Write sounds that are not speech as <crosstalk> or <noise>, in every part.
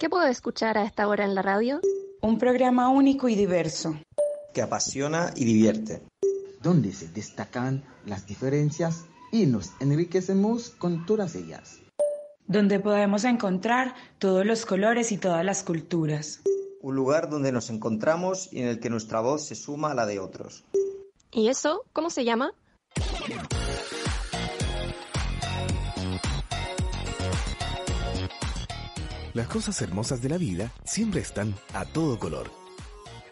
¿Qué puedo escuchar a esta hora en la radio? Un programa único y diverso. Que apasiona y divierte. Donde se destacan las diferencias y nos enriquecemos con todas ellas. Donde podemos encontrar todos los colores y todas las culturas. Un lugar donde nos encontramos y en el que nuestra voz se suma a la de otros. ¿Y eso cómo se llama? Las cosas hermosas de la vida siempre están a todo color.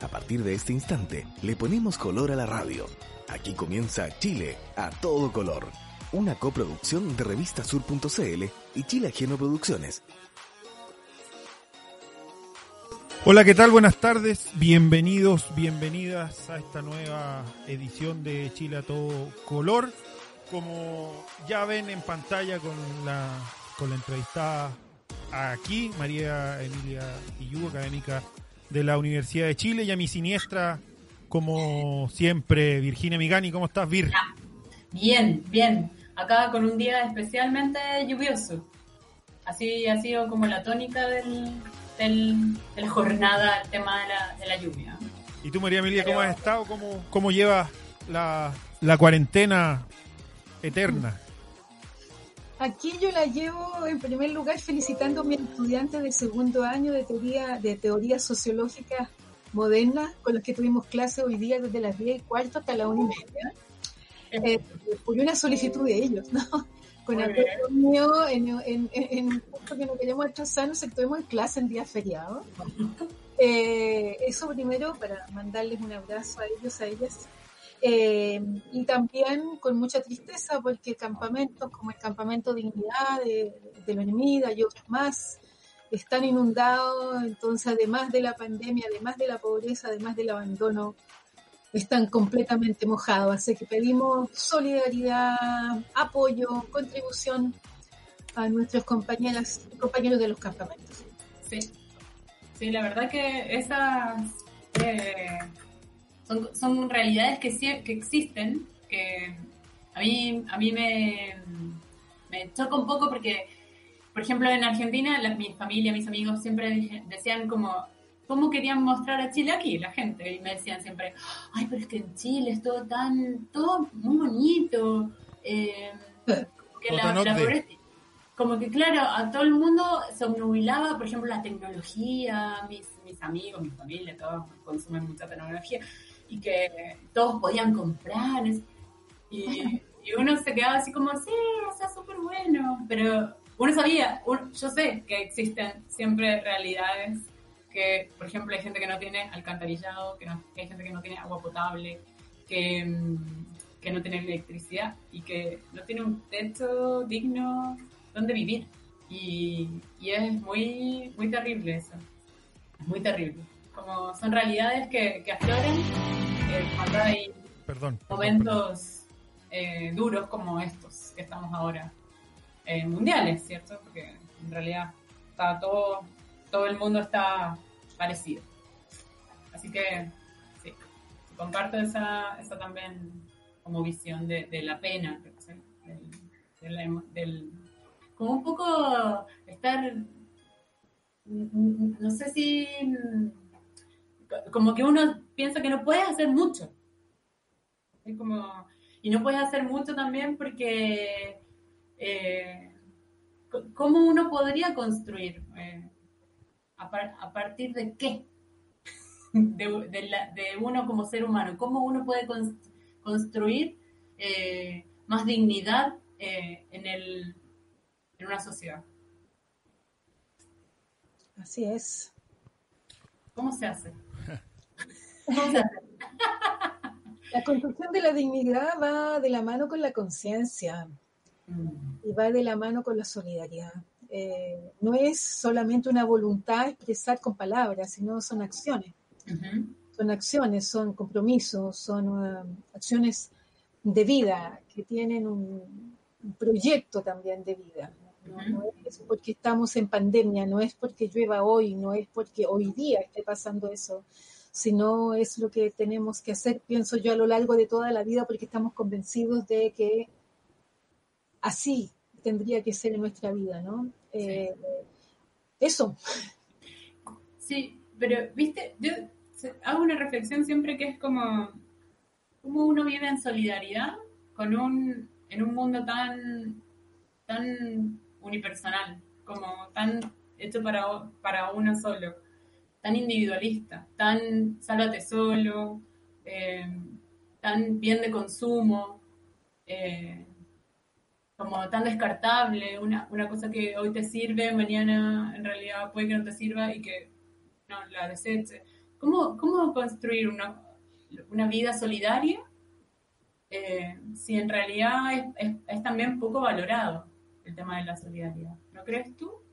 A partir de este instante, le ponemos color a la radio. Aquí comienza Chile a todo color. Una coproducción de revistasur.cl y Chile Ajeno Producciones. Hola, ¿qué tal? Buenas tardes. Bienvenidos, bienvenidas a esta nueva edición de Chile a todo color. Como ya ven en pantalla con la, con la entrevistada aquí, María Emilia Iyú, académica de la Universidad de Chile, y a mi siniestra, como siempre, Virginia Migani. ¿Cómo estás, Vir? Bien, bien. Acá con un día especialmente lluvioso. Así ha sido como la tónica del, del, de la jornada, el tema de la, de la lluvia. ¿Y tú, María Emilia, cómo has estado? ¿Cómo, cómo llevas la, la cuarentena eterna? Aquí yo la llevo en primer lugar felicitando a mis estudiantes del segundo año de teoría de teorías sociológicas modernas con los que tuvimos clase hoy día desde las 10 y cuarto hasta la 1 y media. Eh, por una solicitud de ellos, ¿no? <laughs> Con apoyo mío en, en, en, porque no queremos atrasarnos, actuemos en clase en días feriados. Eh, eso primero para mandarles un abrazo a ellos, a ellas. Eh, y también con mucha tristeza porque campamentos como el campamento Dignidad de, de la Enemida y otros más están inundados, entonces además de la pandemia, además de la pobreza, además del abandono, están completamente mojados. Así que pedimos solidaridad, apoyo, contribución a nuestros compañeras, compañeros de los campamentos. Sí, sí la verdad que esas... Eh son, son realidades que, que existen, que a mí, a mí me, me choca un poco porque, por ejemplo, en Argentina, la, mi familia, mis amigos siempre decían como, ¿cómo querían mostrar a Chile aquí? La gente, y me decían siempre, ay, pero es que en Chile es todo tan, todo muy bonito, eh, que la, la pobreza, como que claro, a todo el mundo se obnubilaba, por ejemplo, la tecnología, mis, mis amigos, mi familia, todos consumen mucha tecnología, y que todos podían comprar. Y, y uno se quedaba así como, sí, está súper bueno. Pero uno sabía, yo sé que existen siempre realidades que, por ejemplo, hay gente que no tiene alcantarillado, que, no, que hay gente que no tiene agua potable, que, que no tiene electricidad y que no tiene un techo digno donde vivir. Y, y es muy, muy terrible eso. Es muy terrible. Como son realidades que, que afloren eh, cuando hay perdón, momentos eh, duros como estos que estamos ahora eh, mundiales, ¿cierto? Porque en realidad está todo, todo el mundo está parecido. Así que sí, comparto esa, esa también como visión de, de la pena, del, del, como un poco estar, no sé si como que uno piensa que no puedes hacer mucho. Es como, y no puedes hacer mucho también porque eh, ¿cómo uno podría construir ¿A, partir de qué? <laughs> De, uno como ser humano. ¿Cómo uno puede construir eh, más dignidad eh, en, el, en una sociedad? Así es. ¿Cómo se hace? <laughs> La construcción de la dignidad va de la mano con la conciencia y va de la mano con la solidaridad. Eh, no es solamente una voluntad expresar con palabras, sino son acciones. Son acciones, son compromisos, son uh, acciones de vida que tienen un, proyecto también de vida. no, es porque estamos en pandemia, no es porque llueva hoy, no es porque hoy día esté pasando eso, sino es lo que tenemos que hacer, pienso yo, a lo largo de toda la vida, porque estamos convencidos de que así tendría que ser en nuestra vida, ¿no? Eh, eso. Sí, pero, viste, yo hago una reflexión siempre que es como, cómo uno vive en solidaridad con un, en un mundo tan, tan unipersonal, como tan hecho para, para uno solo tan individualista, tan sálvate solo, eh, tan bien de consumo, eh, como tan descartable, una, cosa que hoy te sirve, mañana en realidad puede que no te sirva y que no la deseche. ¿Cómo, cómo construir una, una vida solidaria eh, si en realidad es, es también poco valorado el tema de la solidaridad? ¿No crees tú?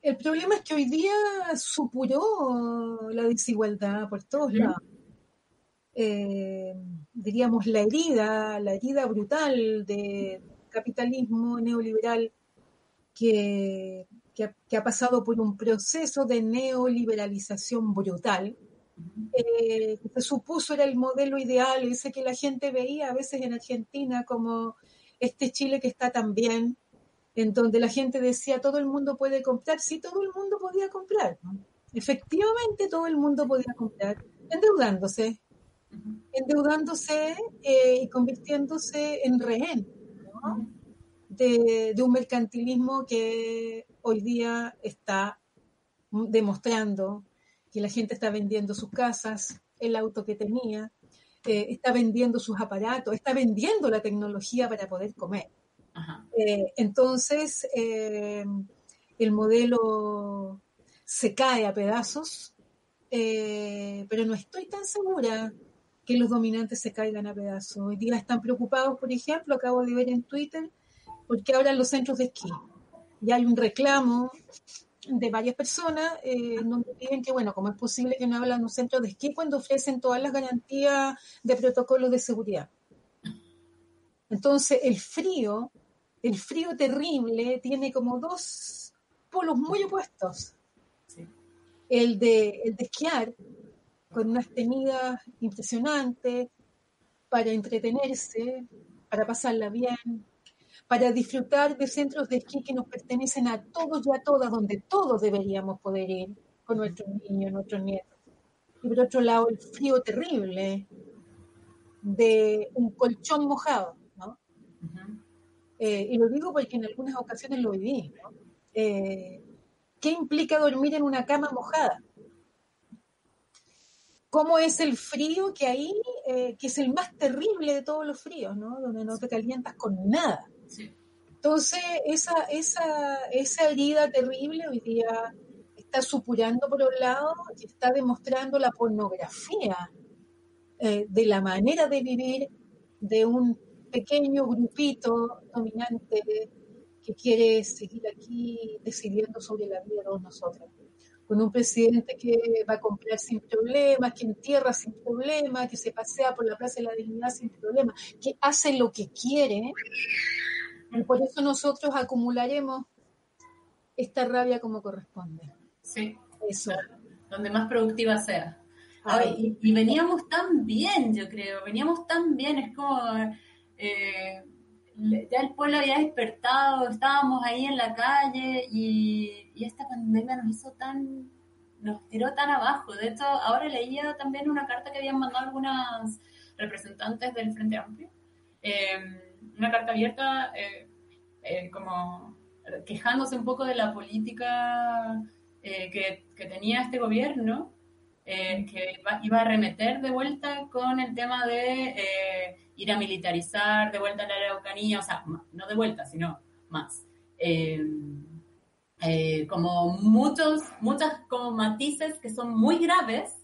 El problema es que hoy día supuró la desigualdad por todos lados. Eh, diríamos la herida, la herida brutal de capitalismo neoliberal que, ha, pasado por un proceso de neoliberalización brutal, eh, que se supuso era el modelo ideal, ese que la gente veía a veces en Argentina como este Chile que está tan bien, en donde la gente decía todo el mundo puede comprar, sí, todo el mundo podía comprar. Efectivamente, todo el mundo podía comprar, endeudándose, endeudándose eh, y convirtiéndose en rehén de, un mercantilismo que hoy día está demostrando que la gente está vendiendo sus casas, el auto que tenía, eh, está vendiendo sus aparatos, está vendiendo la tecnología para poder comer. Eh, entonces, eh, el modelo se cae a pedazos, eh, pero no estoy tan segura que los dominantes se caigan a pedazos. Hoy día están preocupados, por ejemplo, acabo de ver en Twitter, porque abran los centros de esquí. Y hay un reclamo de varias personas donde piden que, bueno, ¿cómo es posible que no hablan un centro de esquí cuando ofrecen todas las garantías de protocolos de seguridad? Entonces, el frío el frío terrible tiene como dos polos muy opuestos. El, de, el de esquiar, con unas tenidas impresionantes, para entretenerse, para pasarla bien, para disfrutar de centros de esquí que nos pertenecen a todos y a todas, donde todos deberíamos poder ir con nuestros niños, nuestros nietos. Y por otro lado, el frío terrible de un colchón mojado. Eh, y lo digo porque en algunas ocasiones lo viví. Eh, ¿Qué implica dormir en una cama mojada? ¿Cómo es el frío que hay, eh, que es el más terrible de todos los fríos, ¿no? donde no te calientas con nada? Entonces, esa, esa, esa herida terrible hoy día está supurando por un lado y está demostrando la pornografía de la manera de vivir de un pequeño grupito dominante que quiere seguir aquí decidiendo sobre la vida de todos nosotros. Con un presidente que va a comprar sin problemas, que entierra sin problemas, que se pasea por la Plaza de la Dignidad sin problemas, que hace lo que quiere. Y por eso nosotros acumularemos esta rabia como corresponde. Sí. Eso. Donde más productiva sea. y, y, veníamos tan bien, yo creo, veníamos tan bien, es como eh, ya el pueblo había despertado, estábamos ahí en la calle y, esta pandemia nos hizo tan, nos tiró tan abajo. De hecho, ahora leía también una carta que habían mandado algunas representantes del Frente Amplio, em, una carta abierta eh, eh, como quejándose un poco de la política eh, que, que, tenía este gobierno, eh, que iba, a remeter de vuelta con el tema de eh, ir a militarizar de vuelta la Araucanía, o sea, no de vuelta, sino más. como muchos, muchas como matices que son muy graves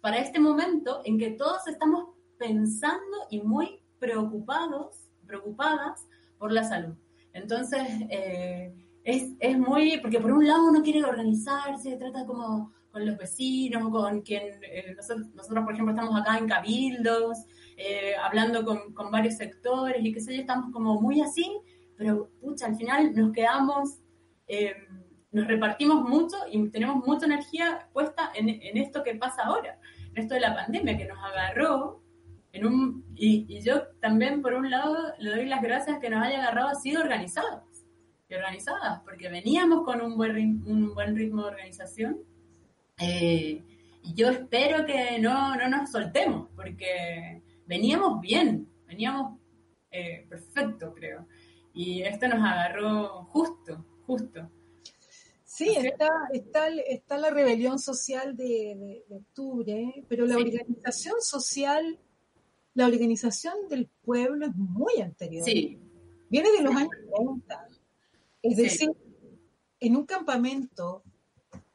para este momento en que todos estamos pensando y muy preocupados, preocupadas por la salud. Entonces, eh, es, es, muy, porque por un lado uno quiere organizarse, trata como con los vecinos, con quien, eh, nosotros, nosotros, por ejemplo estamos acá en cabildos, eh, hablando con, con, varios sectores y qué sé yo, estamos como muy así, pero pucha, al final nos quedamos, nos repartimos mucho y tenemos mucha energía puesta en, en esto que pasa ahora, en esto de la pandemia que nos agarró en un, y, yo también, por un lado, le doy las gracias que nos haya agarrado así de organizados y organizadas, porque veníamos con un buen, un buen ritmo de organización. Eh, yo espero que no, no nos soltemos, porque veníamos bien, veníamos eh, perfecto, creo. Y esto nos agarró justo, justo. Sí, está, está, está la rebelión social de, de, octubre, pero la organización social la organización del pueblo es muy anterior. Sí. Viene de los años 30. Es decir, en un campamento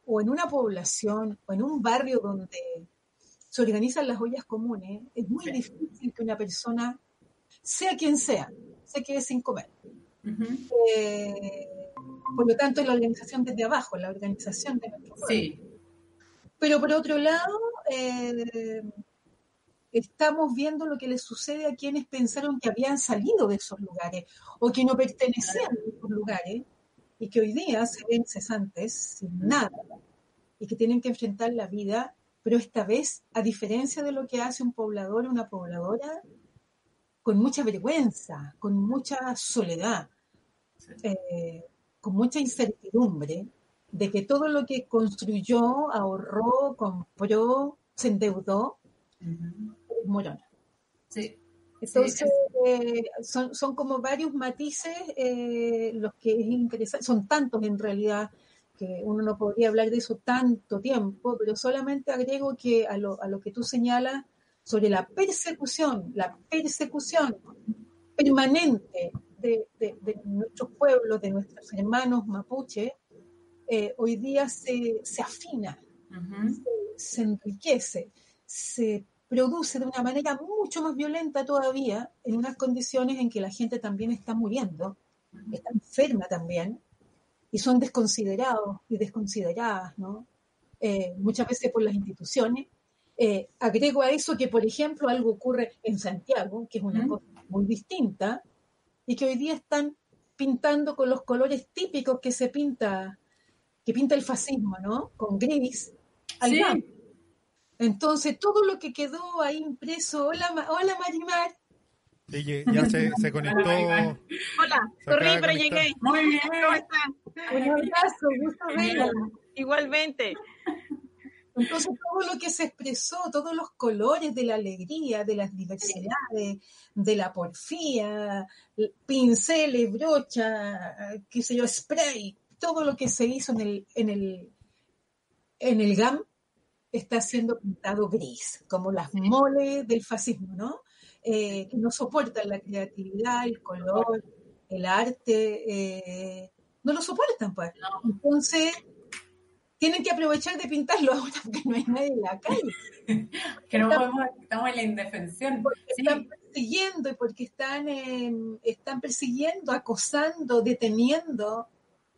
o en una población o en un barrio donde se organizan las ollas comunes, es muy difícil que una persona, sea quien sea, se quede sin comer. Eh, por lo tanto, es la organización desde abajo, la organización de nuestro pueblo. Sí. Pero por otro lado, eh, estamos viendo lo que les sucede a quienes pensaron que habían salido de esos lugares o que no pertenecían a esos lugares y que hoy día se ven cesantes sin nada y que tienen que enfrentar la vida, pero esta vez, a diferencia de lo que hace un poblador o una pobladora, con mucha vergüenza, con mucha soledad, eh, con mucha incertidumbre de que todo lo que construyó, ahorró, compró, se endeudó, Morona. Sí. Entonces, eh, son, son, como varios matices eh, los que es interesante, son tantos en realidad que uno no podría hablar de eso tanto tiempo, pero solamente agrego que a lo, a lo que tú señalas sobre la persecución, la persecución permanente de, de, nuestros pueblos, de nuestros hermanos mapuche, eh, hoy día se, se afina, se, se, enriquece, se produce de una manera mucho más violenta todavía en unas condiciones en que la gente también está muriendo, está enferma también, y son desconsiderados y desconsideradas, ¿no? Eh, muchas veces por las instituciones. Eh, agrego a eso que, por ejemplo, algo ocurre en Santiago, que es una cosa muy distinta, y que hoy día están pintando con los colores típicos que se pinta, que pinta el fascismo, ¿no? Con gris, al sí. Entonces, todo lo que quedó ahí impreso, hola, hola Marimar. Ella ya se, se conectó. Hola, corrí, pero llegué. Muy bien. ¿Cómo están? Un abrazo, gusto verla. Igualmente. Entonces, todo lo que se expresó, todos los colores de la alegría, de las diversidades, de la porfía, pinceles, brocha, qué sé yo, spray, todo lo que se hizo en el, en el, en el GAM está siendo pintado gris, como las moles del fascismo, ¿no? Eh, que no soportan la creatividad, el color, el arte, eh, no lo soportan, pues. Entonces, tienen que aprovechar de pintarlo <laughs> ahora porque no hay nadie en la calle. <laughs> que no podemos, estamos en la indefensión. Porque están persiguiendo y porque están, están persiguiendo, acosando, deteniendo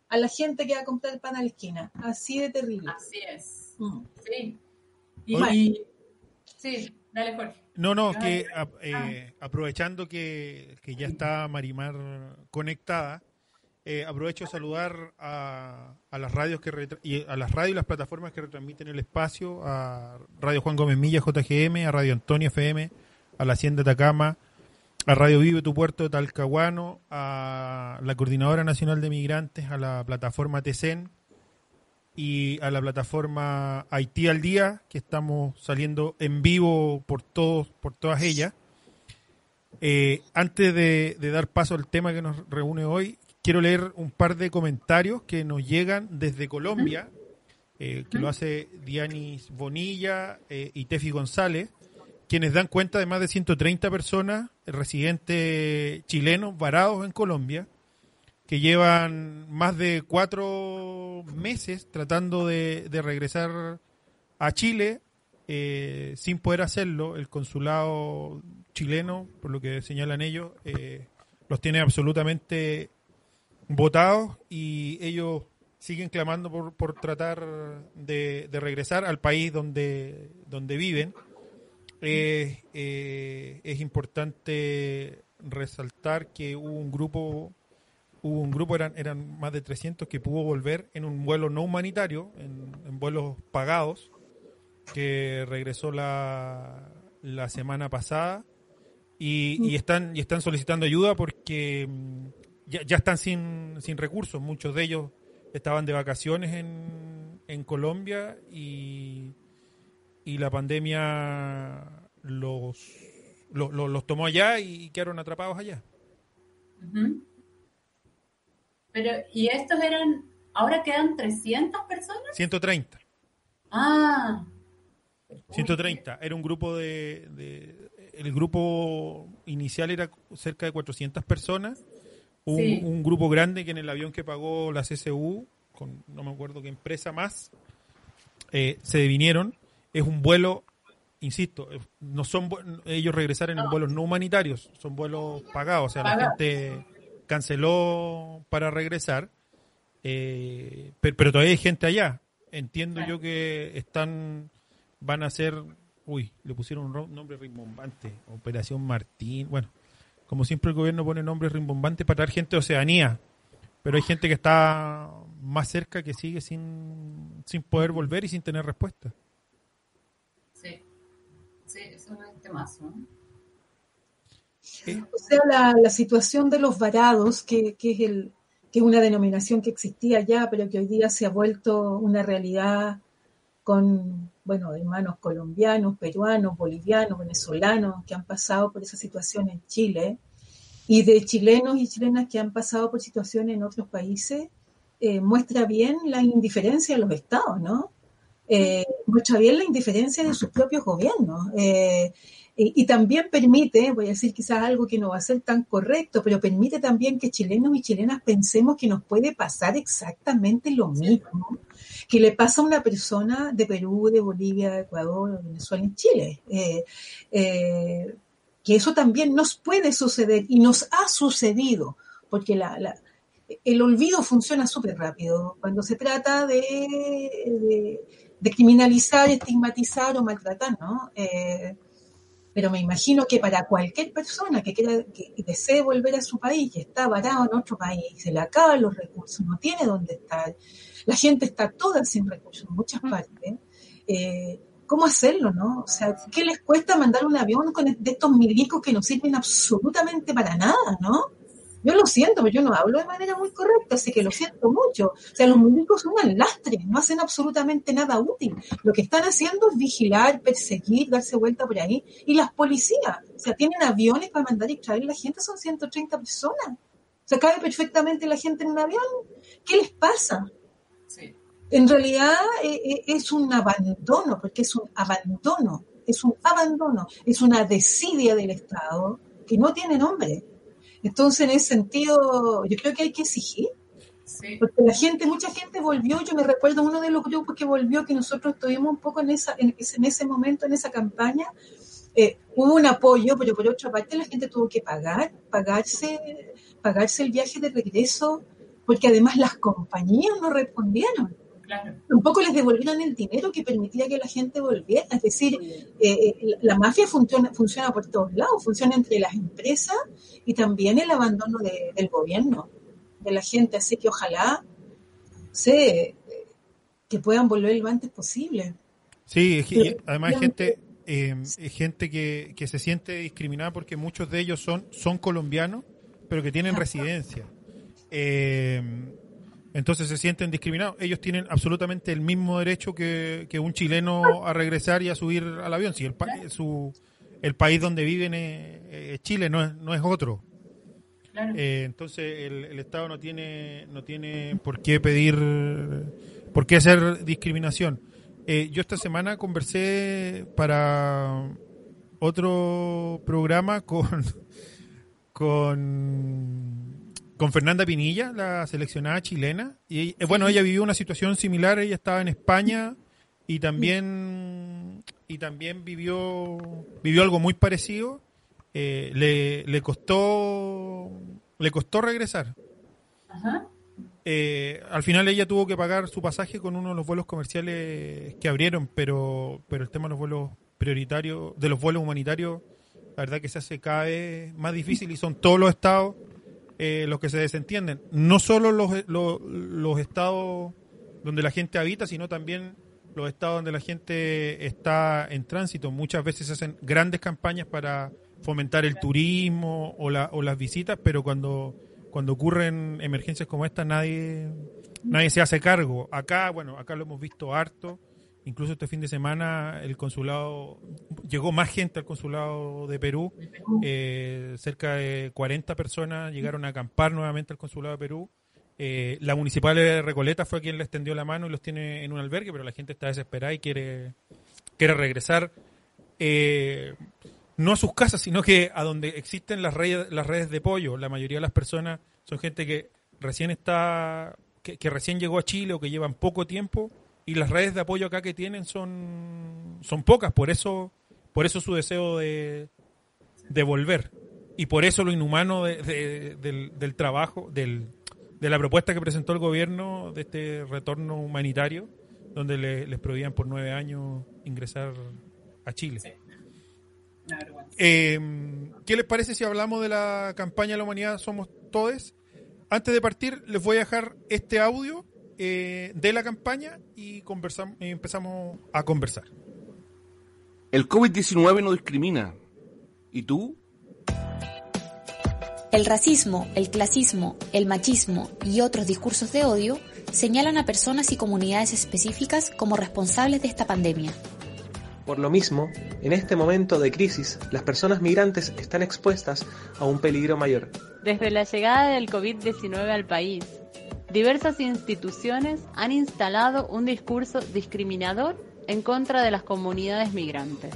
a la gente que va a comprar el pan a la esquina. Así de terrible. Así es. Mm. Sí. Y, sí, dale Jorge. No, no, que eh, aprovechando que, que, ya está Marimar conectada, eh, aprovecho de saludar a, a, las radios que y a las radios y las plataformas que retransmiten el espacio, a Radio Juan Gómez Milla, JGM, a Radio Antonio FM, a la Hacienda Atacama, a Radio Vive Tu Puerto de Talcahuano, a la Coordinadora Nacional de Migrantes, a la plataforma TECEN, y a la plataforma Haití al Día, que estamos saliendo en vivo por todos, por todas ellas. Eh, antes de, dar paso al tema que nos reúne hoy, quiero leer un par de comentarios que nos llegan desde Colombia eh, que lo hace Dianis Bonilla eh, y Tefi González, quienes dan cuenta de más de 130 personas, residentes chilenos, varados en Colombia, que llevan más de cuatro meses tratando de, de regresar a Chile eh, sin poder hacerlo. El consulado chileno, por lo que señalan ellos, eh, los tiene absolutamente votados y ellos siguen clamando por, por tratar de, de regresar al país donde, donde viven. Eh, es importante resaltar que hubo un grupo hubo un grupo, eran, eran más de 300, que pudo volver en un vuelo no humanitario, en, en vuelos pagados, que regresó la, la semana pasada y, están y están solicitando ayuda porque mm, ya, ya están sin, sin recursos. Muchos de ellos estaban de vacaciones en, en Colombia y, y la pandemia los, los, los, los tomó allá y quedaron atrapados allá. Ujú. Pero, ¿y estos eran, ahora quedan 300 personas? 130. Ah, 130. Era un grupo de, de- El grupo inicial era cerca de 400 personas. Un, Sí. un grupo grande que en el avión que pagó la CCU, con no me acuerdo qué empresa más, eh, se vinieron. Es un vuelo, insisto, no son ellos regresaron en vuelos no humanitarios, son vuelos pagados. O sea, la gente canceló para regresar. Eh, pero, pero todavía hay gente allá. Entiendo yo que están, van a ser, uy, le pusieron un nombre rimbombante, Operación Martín, bueno, como siempre el gobierno pone nombres rimbombantes para traer gente de Oceanía, pero hay gente que está más cerca que sigue sin, sin poder volver y sin tener respuesta. sí. Sí, eso es un temazo. ¿no? O sea, la, la situación de los varados, que, que es el, que es una denominación que existía ya, pero que hoy día se ha vuelto una realidad con, bueno, hermanos colombianos, peruanos, bolivianos, venezolanos que han pasado por esa situación en Chile y de chilenos y chilenas que han pasado por situaciones en otros países, eh, muestra bien la indiferencia de los estados, ¿no? Eh, muestra bien la indiferencia de sus propios gobiernos. Eh, y, y también permite, voy a decir quizás algo que no va a ser tan correcto, pero permite también que chilenos y chilenas pensemos que nos puede pasar exactamente lo mismo que le pasa a una persona de Perú, de Bolivia, de Ecuador, de Venezuela en Chile. Eh, eh, que eso también nos puede suceder y nos ha sucedido, porque la, la- el olvido funciona súper rápido. Cuando se trata de, de- de criminalizar, estigmatizar o maltratar, ¿no? Eh, pero me imagino que para cualquier persona que quiera, que desee volver a su país, que está varado en otro país, se le acaban los recursos, no tiene dónde estar, la gente está toda sin recursos en muchas partes, eh, ¿cómo hacerlo, no? O sea, ¿qué les cuesta mandar un avión con de estos milicos que no sirven absolutamente para nada, no? Yo lo siento, pero yo no hablo de manera muy correcta, así que lo siento mucho. O sea, los milicos son un lastre, no hacen absolutamente nada útil. Lo que están haciendo es vigilar, perseguir, darse vuelta por ahí. Y las policías, o sea, tienen aviones para mandar y traer la gente, son 130 personas. O sea, cabe perfectamente la gente en un avión. ¿Qué les pasa? Sí. En realidad eh, eh, es un abandono, porque es un abandono, es un abandono, es una desidia del Estado que no tiene nombre. Entonces, en ese sentido, yo creo que hay que exigir, Sí. porque la gente, mucha gente volvió, yo me recuerdo uno de los grupos que volvió, que nosotros estuvimos un poco en, esa, en, ese- en ese momento, en esa campaña, eh, hubo un apoyo, pero por otra parte la gente tuvo que pagar, pagarse, pagarse el viaje de regreso, porque además las compañías no respondieron. Claro. Tampoco les devolvieron el dinero que permitía que la gente volviera. Es decir, eh, eh, la, mafia funciona, funciona por todos lados, funciona entre las empresas y también el abandono de- del gobierno, de la gente. Así que ojalá sé, eh, que puedan volver lo antes posible. Sí, y además hay Pero- gente, eh, hay gente que, que se siente discriminada porque muchos de ellos son, son colombianos, pero que tienen residencia. Eh, entonces se sienten discriminados. Ellos tienen absolutamente el mismo derecho que, que un chileno a regresar y a subir al avión. Si el, pa- su, el país donde viven es, es Chile, no es, no es otro. Claro. Eh, entonces el, el Estado no tiene no tiene por qué pedir ¿Por qué hacer discriminación? Eh, yo esta semana conversé para otro programa con, <laughs> con, con Fernanda Pinilla, la seleccionada chilena. Y eh, bueno, ella vivió una situación similar, ella estaba en España y también y también vivió vivió algo muy parecido. Eh, le, le costó le costó regresar. Eh, al final ella tuvo que pagar su pasaje con uno de los vuelos comerciales que abrieron, pero pero el tema de los vuelos prioritarios, de los vuelos humanitarios, la verdad que se hace cada vez más difícil y son todos los estados eh, los que se desentienden. No solo los, los, los estados donde la gente habita, sino también los estados donde la gente está en tránsito. Muchas veces se hacen grandes campañas para fomentar el turismo o, la, o las visitas, pero cuando, cuando ocurren emergencias como esta nadie, nadie se hace cargo. Acá, bueno, acá lo hemos visto harto. Incluso este fin de semana el consulado, llegó más gente al consulado de Perú, eh, cerca de 40 personas llegaron a acampar nuevamente al consulado de Perú. Eh, la municipal de Recoleta fue quien le extendió la mano y los tiene en un albergue, pero la gente está desesperada y quiere, quiere regresar eh, no a sus casas, sino que a donde existen las redes, las redes de pollo. La mayoría de las personas son gente que recién está, que, que recién llegó a Chile o que llevan poco tiempo y las redes de apoyo acá que tienen son, son pocas, por eso, por eso su deseo de, de volver. Y por eso lo inhumano de, de, del, del, trabajo, del, de la propuesta que presentó el gobierno de este retorno humanitario, donde le, les prohibían por nueve años ingresar a Chile. Eh, ¿Qué les parece si hablamos de la campaña de la humanidad Somos Todes? Antes de partir, les voy a dejar este audio eh, de la campaña y conversamos, eh, empezamos a conversar. El COVID-19 no discrimina. ¿Y tú? El racismo, el clasismo, el machismo y otros discursos de odio señalan a personas y comunidades específicas como responsables de esta pandemia. Por lo mismo, en este momento de crisis, las personas migrantes están expuestas a un peligro mayor. Desde la llegada del COVID-19 al país, diversas instituciones han instalado un discurso discriminador en contra de las comunidades migrantes,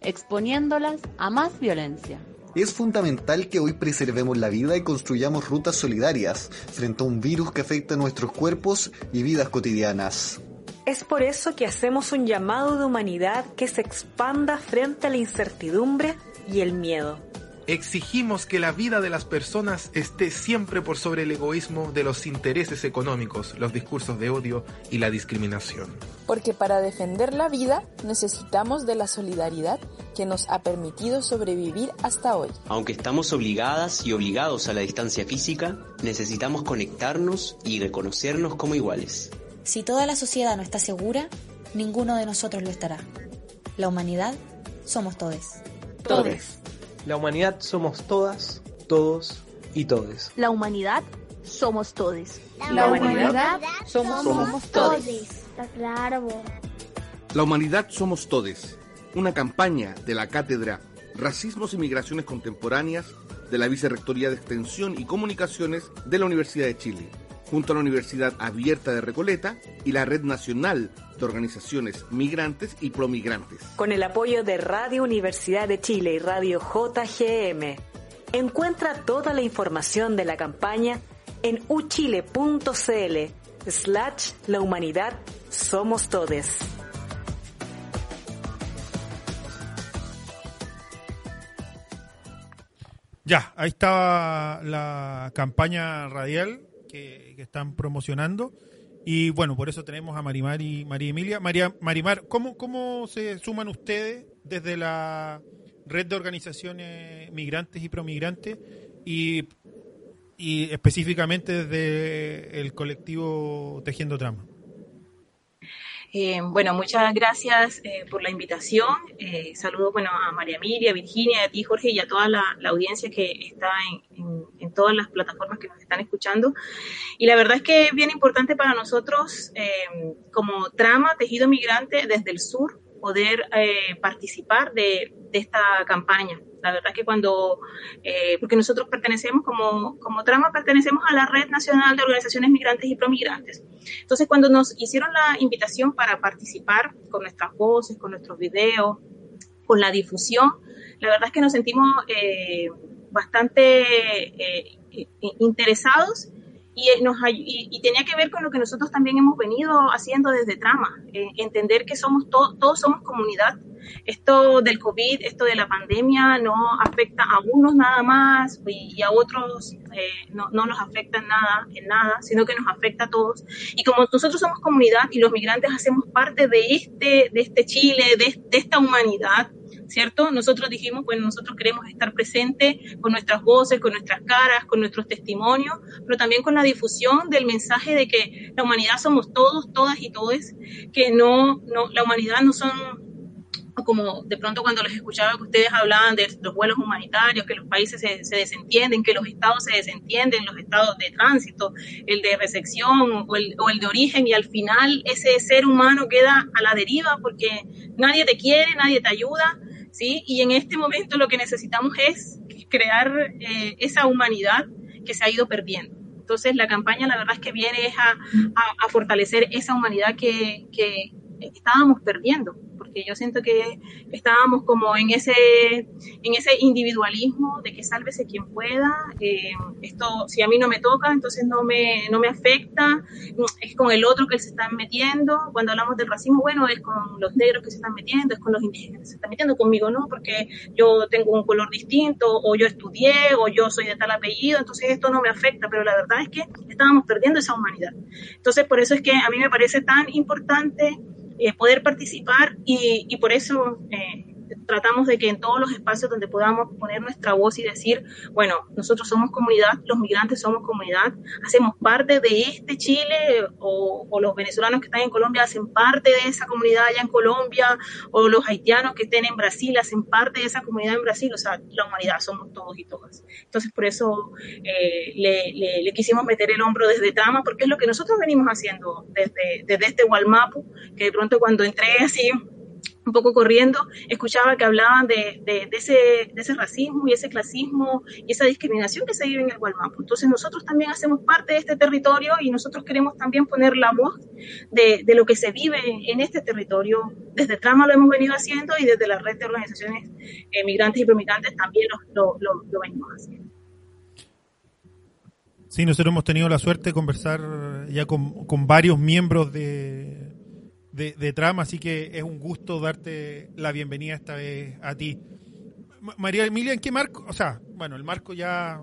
exponiéndolas a más violencia. Es fundamental que hoy preservemos la vida y construyamos rutas solidarias frente a un virus que afecta nuestros cuerpos y vidas cotidianas. Es por eso que hacemos un llamado de humanidad que se expanda frente a la incertidumbre y el miedo. Exigimos que la vida de las personas esté siempre por sobre el egoísmo de los intereses económicos, los discursos de odio y la discriminación. Porque para defender la vida necesitamos de la solidaridad que nos ha permitido sobrevivir hasta hoy. Aunque estamos obligadas y obligados a la distancia física, necesitamos conectarnos y reconocernos como iguales. Si toda la sociedad no está segura, ninguno de nosotros lo estará. La humanidad somos todes. Todes. La humanidad somos todas, todos y todes. La humanidad somos todes. La, la humanidad, somos, somos, somos todes. Está claro. La humanidad somos todes. Una campaña de la cátedra Racismos y Migraciones Contemporáneas de la Vicerrectoría de Extensión y Comunicaciones de la Universidad de Chile junto a la Universidad Abierta de Recoleta y la Red Nacional de Organizaciones Migrantes y Promigrantes. Con el apoyo de Radio Universidad de Chile y Radio JGM. Encuentra toda la información de la campaña en uchile.cl slash la humanidad somos todes. Ya, ahí estaba la campaña radial que, están promocionando. Y bueno, por eso tenemos a Marimar y María Emilia. María, Marimar, ¿cómo, ¿cómo se suman ustedes desde la red de organizaciones migrantes y promigrantes y, y específicamente desde el colectivo Tejiendo Trama? Eh, bueno, muchas gracias eh, por la invitación. Eh, saludo bueno, a María Emilia, a Virginia, a ti, Jorge, y a toda la, audiencia que está en, todas las plataformas que nos están escuchando. Y la verdad es que es bien importante para nosotros, como trama Tejido Migrante desde el sur, poder eh, participar de, esta campaña. La verdad que cuando, eh, porque nosotros pertenecemos como, como trama, pertenecemos a la Red Nacional de Organizaciones Migrantes y Promigrantes. Entonces, cuando nos hicieron la invitación para participar con nuestras voces, con nuestros videos, con la difusión, la verdad es que nos sentimos eh, bastante eh, interesados y, nos, y, y, tenía que ver con lo que nosotros también hemos venido haciendo desde Trama, eh, entender que somos to todos somos comunidad. Esto del COVID, esto de la pandemia no afecta a unos nada más y, y a otros eh, no, no, nos afecta en nada, en nada, sino que nos afecta a todos. Y como nosotros somos comunidad y los migrantes hacemos parte de este, de este Chile, de, de esta humanidad, ¿cierto? Nosotros dijimos, bueno, nosotros queremos estar presentes con nuestras voces, con nuestras caras, con nuestros testimonios, pero también con la difusión del mensaje de que la humanidad somos todos, todas y todos, que no, no, la humanidad no son como de pronto cuando les escuchaba que ustedes hablaban de los vuelos humanitarios, que los países se, se, desentienden, que los estados se desentienden, los estados de tránsito, el de recepción o el, o el de origen, y al final ese ser humano queda a la deriva porque nadie te quiere, nadie te ayuda, ¿sí? Y en este momento lo que necesitamos es crear eh, esa humanidad que se ha ido perdiendo. Entonces la campaña la verdad es que viene a, a, a fortalecer esa humanidad que, que estábamos perdiendo porque yo siento que estábamos como en ese, en ese individualismo de que sálvese quien pueda, eh, esto si a mí no me toca, entonces no me, no me afecta, es con el otro que se están metiendo, cuando hablamos del racismo, bueno, es con los negros que se están metiendo, es con los indígenas que se están metiendo, conmigo no, porque yo tengo un color distinto, o yo estudié, o yo soy de tal apellido, entonces esto no me afecta, pero la verdad es que estábamos perdiendo esa humanidad. Entonces, por eso es que a mí me parece tan importante eh, poder participar y, y por eso eh, tratamos de que en todos los espacios donde podamos poner nuestra voz y decir, bueno, nosotros somos comunidad, los migrantes somos comunidad, hacemos parte de este Chile o, los venezolanos que están en Colombia hacen parte de esa comunidad allá en Colombia o los haitianos que estén en Brasil hacen parte de esa comunidad en Brasil, o sea, la humanidad somos todos y todas. Entonces, por eso eh, le, quisimos meter el hombro desde Trama, porque es lo que nosotros venimos haciendo desde, desde este Walmapu, que de pronto cuando entré así un poco corriendo, escuchaba que hablaban de, de, ese, de ese racismo y ese clasismo y esa discriminación que se vive en el Gualmapu. Entonces nosotros también hacemos parte de este territorio y nosotros queremos también poner la voz de, lo que se vive en este territorio. Desde Trama lo hemos venido haciendo y desde la red de organizaciones eh, migrantes y promigrantes también lo, lo, venimos haciendo. Sí, nosotros hemos tenido la suerte de conversar ya con varios miembros de, de, de, trama, así que es un gusto darte la bienvenida esta vez a ti. María Emilia, ¿en qué marco? O sea, bueno, el marco ya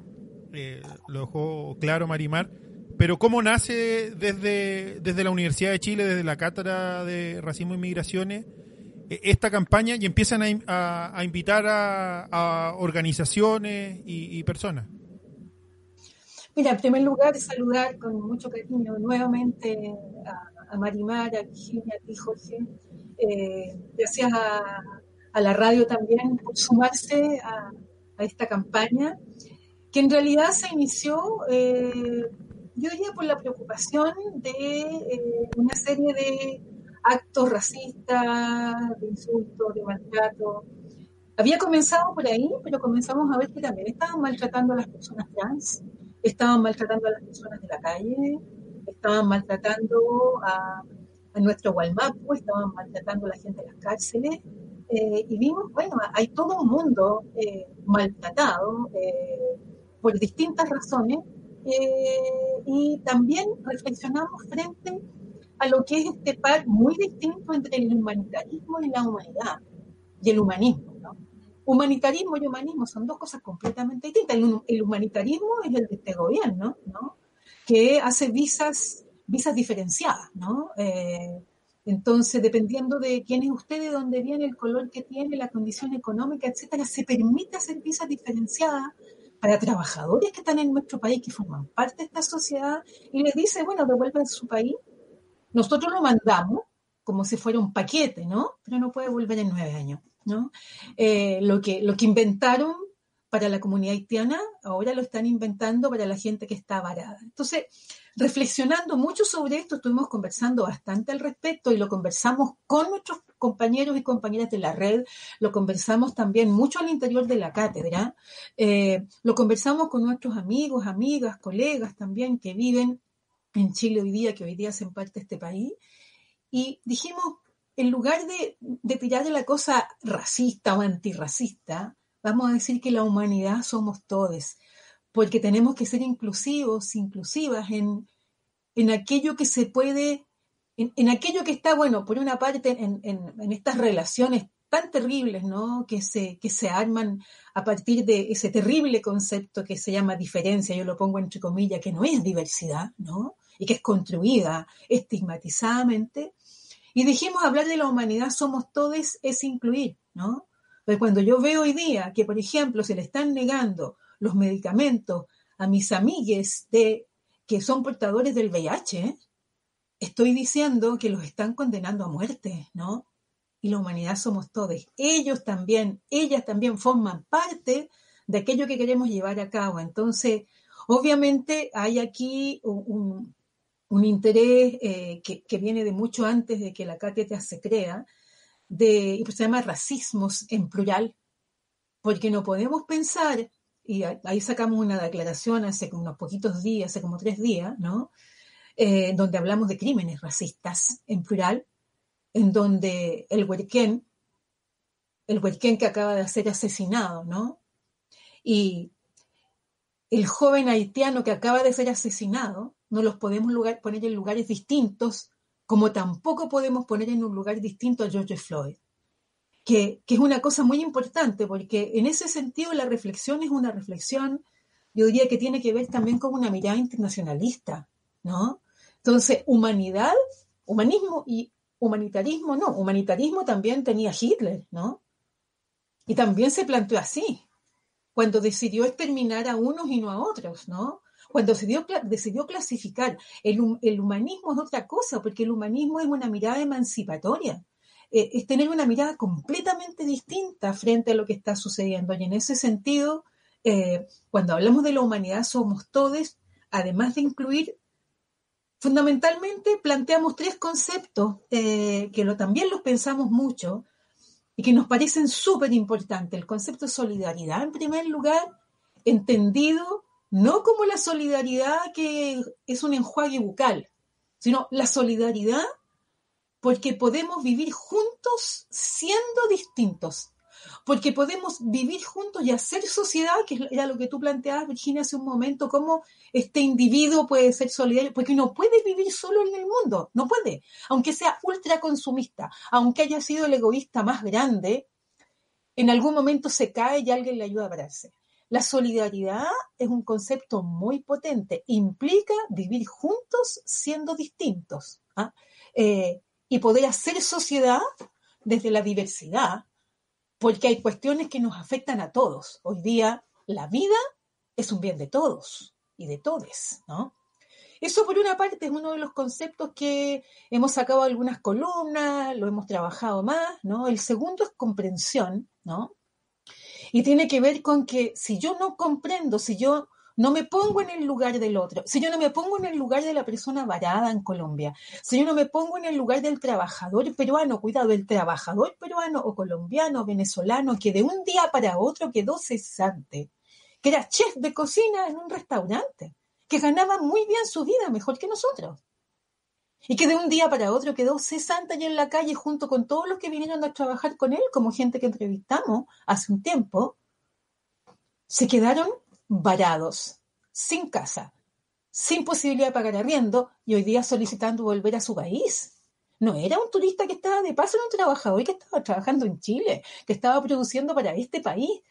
eh, lo dejó claro Marimar, pero ¿cómo nace desde, desde la Universidad de Chile, desde la Cátedra de Racismo y Migraciones, esta campaña y empiezan a, a, a invitar a, a organizaciones y, y personas? Mira, en primer lugar, saludar con mucho cariño nuevamente a, a Marimar, a Virginia, a ti, Jorge. Eh, gracias a, la radio también por sumarse a, a, esta campaña, que en realidad se inició, eh, yo diría, por la preocupación de eh, una serie de actos racistas, de insultos, de maltrato. Había comenzado por ahí, pero comenzamos a ver que también estaban maltratando a las personas trans estaban maltratando a las personas de la calle, estaban maltratando a, a nuestro Gualmapu, estaban maltratando a la gente de las cárceles. Eh, y vimos, bueno, hay todo un mundo eh, maltratado eh, por distintas razones eh, y también reflexionamos frente a lo que es este par muy distinto entre el humanitarismo y la humanidad y el humanismo. ¿no? Humanitarismo y humanismo son dos cosas completamente distintas. El, el humanitarismo es el de este gobierno, ¿no? Que hace visas, visas diferenciadas. ¿no? Eh, entonces, dependiendo de quién es usted, de dónde viene, el color que tiene, la condición económica, etcétera, se permite hacer visas diferenciadas para trabajadores que están en nuestro país, que forman parte de esta sociedad, y les dice, bueno, devuelvan su país. Nosotros lo mandamos como si fuera un paquete, ¿no? Pero no puede volver en nueve años. ¿no? Eh, lo, que, lo que inventaron para la comunidad haitiana, ahora lo están inventando para la gente que está varada. Entonces, reflexionando mucho sobre esto, estuvimos conversando bastante al respecto y lo conversamos con nuestros compañeros y compañeras de la red, lo conversamos también mucho al interior de la cátedra, eh, lo conversamos con nuestros amigos, amigas, colegas también que viven en Chile hoy día, que hoy día hacen parte de este país, y dijimos, en lugar de, de tirar de la cosa racista o antirracista, vamos a decir que la humanidad somos todos, porque tenemos que ser inclusivos, inclusivas en, en aquello que se puede, en, en, aquello que está, bueno, por una parte, en, en, estas relaciones tan terribles, ¿no? Que se, que se arman a partir de ese terrible concepto que se llama diferencia, yo lo pongo entre comillas, que no es diversidad, ¿no? Y que es construida estigmatizadamente. Y dijimos, hablar de la humanidad somos todos es incluir, ¿no? Pero cuando yo veo hoy día que, por ejemplo, se le están negando los medicamentos a mis amigues de, que son portadores del VIH, estoy diciendo que los están condenando a muerte, ¿no? Y la humanidad somos todos. Ellos también, ellas también forman parte de aquello que queremos llevar a cabo. Entonces, obviamente hay aquí un, un interés eh, que, que, viene de mucho antes de que la cátedra se crea, de, se llama racismos en plural, porque no podemos pensar y ahí sacamos una declaración hace unos poquitos días, hace como tres días, ¿no? Eh, donde hablamos de crímenes racistas en plural, en donde el huerquén, el huerquén que acaba de ser asesinado, ¿no? Y el joven haitiano que acaba de ser asesinado, no los podemos poner en lugares distintos, como tampoco podemos poner en un lugar distinto a George Floyd que, que, es una cosa muy importante, porque en ese sentido la reflexión es una reflexión, yo diría que tiene que ver también con una mirada internacionalista, ¿no? Entonces, humanidad, humanismo y humanitarismo, no, humanitarismo también tenía Hitler, ¿no? Y también se planteó así, cuando decidió exterminar a unos y no a otros, ¿no? Cuando decidió, decidió clasificar, el, el humanismo es otra cosa, porque el humanismo es una mirada emancipatoria eh, es tener una mirada completamente distinta frente a lo que está sucediendo. Y en ese sentido, eh, cuando hablamos de la humanidad, somos todos, además de incluir, fundamentalmente planteamos tres conceptos eh, que lo, también los pensamos mucho y que nos parecen súper importantes. El concepto de solidaridad, en primer lugar, entendido no como la solidaridad que es un enjuague bucal, sino la solidaridad porque podemos vivir juntos siendo distintos, porque podemos vivir juntos y hacer sociedad, que era lo que tú planteabas, Virginia, hace un momento, cómo este individuo puede ser solidario, porque no puede vivir solo en el mundo, no puede, aunque sea ultra consumista, aunque haya sido el egoísta más grande, en algún momento se cae y alguien le ayuda a pararse. La solidaridad es un concepto muy potente, implica vivir juntos siendo distintos. ¿ah? Eh, y poder hacer sociedad desde la diversidad, porque hay cuestiones que nos afectan a todos. Hoy día la vida es un bien de todos y de todes, ¿no? Eso por una parte es uno de los conceptos que hemos sacado algunas columnas, lo hemos trabajado más, ¿no? El segundo es comprensión, ¿no? Y tiene que ver con que si yo no comprendo, si yo no me pongo en el lugar del otro. Si yo no me pongo en el lugar de la persona varada en Colombia, si yo no me pongo en el lugar del trabajador peruano, cuidado, del trabajador peruano o colombiano, venezolano, que de un día para otro quedó cesante, que era chef de cocina en un restaurante, que ganaba muy bien su vida, mejor que nosotros. Y que de un día para otro quedó cesante allí en la calle junto con todos los que vinieron a trabajar con él, como gente que entrevistamos hace un tiempo, se quedaron varados, sin casa, sin posibilidad de pagar arriendo y hoy día solicitando volver a su país. No era un turista que estaba de paso, era un trabajador que estaba trabajando en Chile, que estaba produciendo para este país,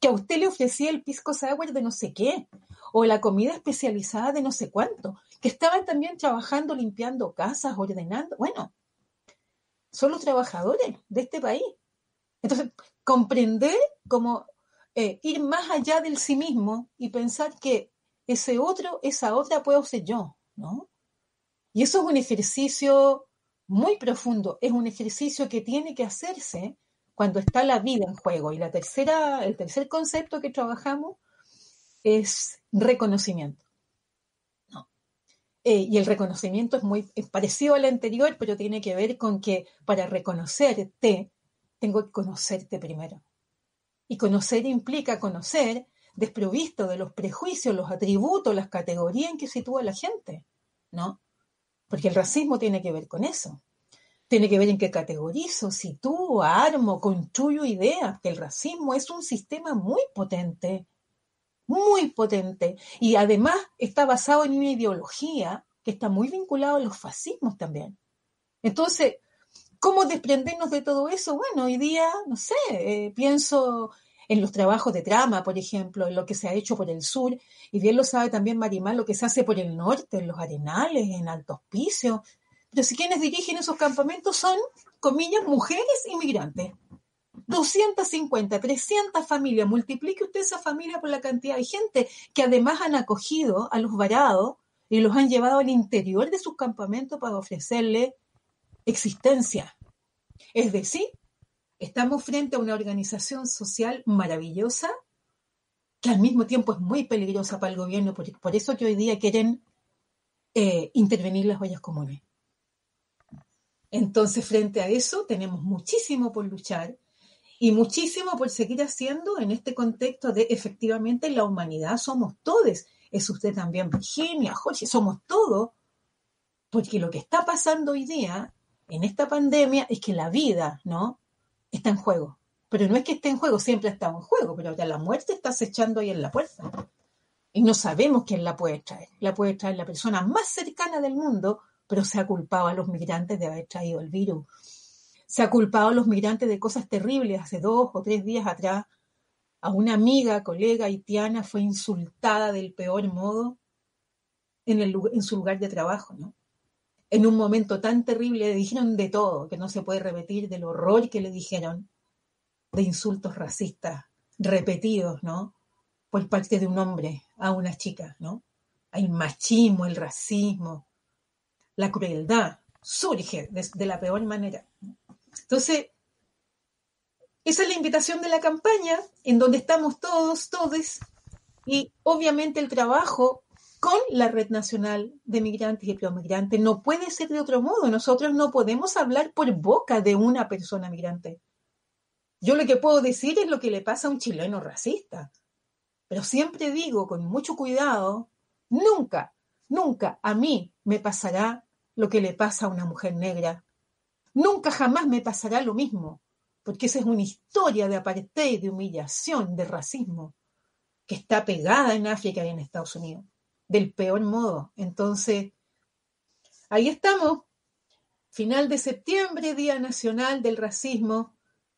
que a usted le ofrecía el pisco sour de no sé qué, o la comida especializada de no sé cuánto, que estaban también trabajando, limpiando casas, ordenando. Bueno, son los trabajadores de este país. Entonces, comprender cómo eh, ir más allá del sí mismo y pensar que ese otro, esa otra puedo ser yo, ¿no? Y eso es un ejercicio muy profundo, es un ejercicio que tiene que hacerse cuando está la vida en juego. Y la tercera, el tercer concepto que trabajamos es reconocimiento. Eh, y el reconocimiento es muy parecido al anterior, pero tiene que ver con que para reconocerte, tengo que conocerte primero. Y conocer implica conocer desprovisto de los prejuicios, los atributos, las categorías en que sitúa la gente, ¿no? Porque el racismo tiene que ver con eso. Tiene que ver en qué categorizo, sitúo, armo, construyo ideas, que el racismo es un sistema muy potente, muy potente. Y además está basado en una ideología que está muy vinculada a los fascismos también. Entonces, ¿cómo desprendernos de todo eso? Bueno, hoy día, no sé, eh, pienso en los trabajos de trama, por ejemplo, en lo que se ha hecho por el sur, y bien lo sabe también Marimar, lo que se hace por el norte, en los arenales, en Alto Hospicio. Pero si quienes dirigen esos campamentos son, comillas, mujeres inmigrantes. 250, 300 familias, multiplique usted esa familia por la cantidad de gente que además han acogido a los varados y los han llevado al interior de sus campamentos para ofrecerle existencia. Es decir, estamos frente a una organización social maravillosa que al mismo tiempo es muy peligrosa para el gobierno, por, eso hoy día quieren eh, intervenir las ollas comunes. Entonces, frente a eso, tenemos muchísimo por luchar y muchísimo por seguir haciendo en este contexto de efectivamente la humanidad somos todos. Es usted también, Virginia, Jorge, somos todos. Porque lo que está pasando hoy día en esta pandemia es que la vida, ¿no? Está en juego. Pero no es que esté en juego, siempre ha estado en juego, pero ya la muerte está acechando ahí en la puerta. Y no sabemos quién la puede traer. La puede traer la persona más cercana del mundo, pero se ha culpado a los migrantes de haber traído el virus. Se ha culpado a los migrantes de cosas terribles. Hace dos o tres días atrás, a una amiga, colega haitiana, fue insultada del peor modo en, su lugar de trabajo, ¿no? En un momento tan terrible le dijeron de todo, que no se puede repetir, del horror que le dijeron, de insultos racistas repetidos, ¿no? Por parte de un hombre a una chica, ¿no? El machismo, el racismo, la crueldad surge de la peor manera. Entonces, esa es la invitación de la campaña, en donde estamos todos, todos, y obviamente el trabajo con la Red Nacional de Migrantes y Promigrantes no puede ser de otro modo. Nosotros no podemos hablar por boca de una persona migrante. Yo lo que puedo decir es lo que le pasa a un chileno racista. Pero siempre digo con mucho cuidado, nunca, nunca a mí me pasará lo que le pasa a una mujer negra. Nunca jamás me pasará lo mismo, porque esa es una historia de apartheid, de humillación, de racismo, que está pegada en África y en Estados Unidos, del peor modo. Entonces, ahí estamos, final de septiembre, Día Nacional del Racismo,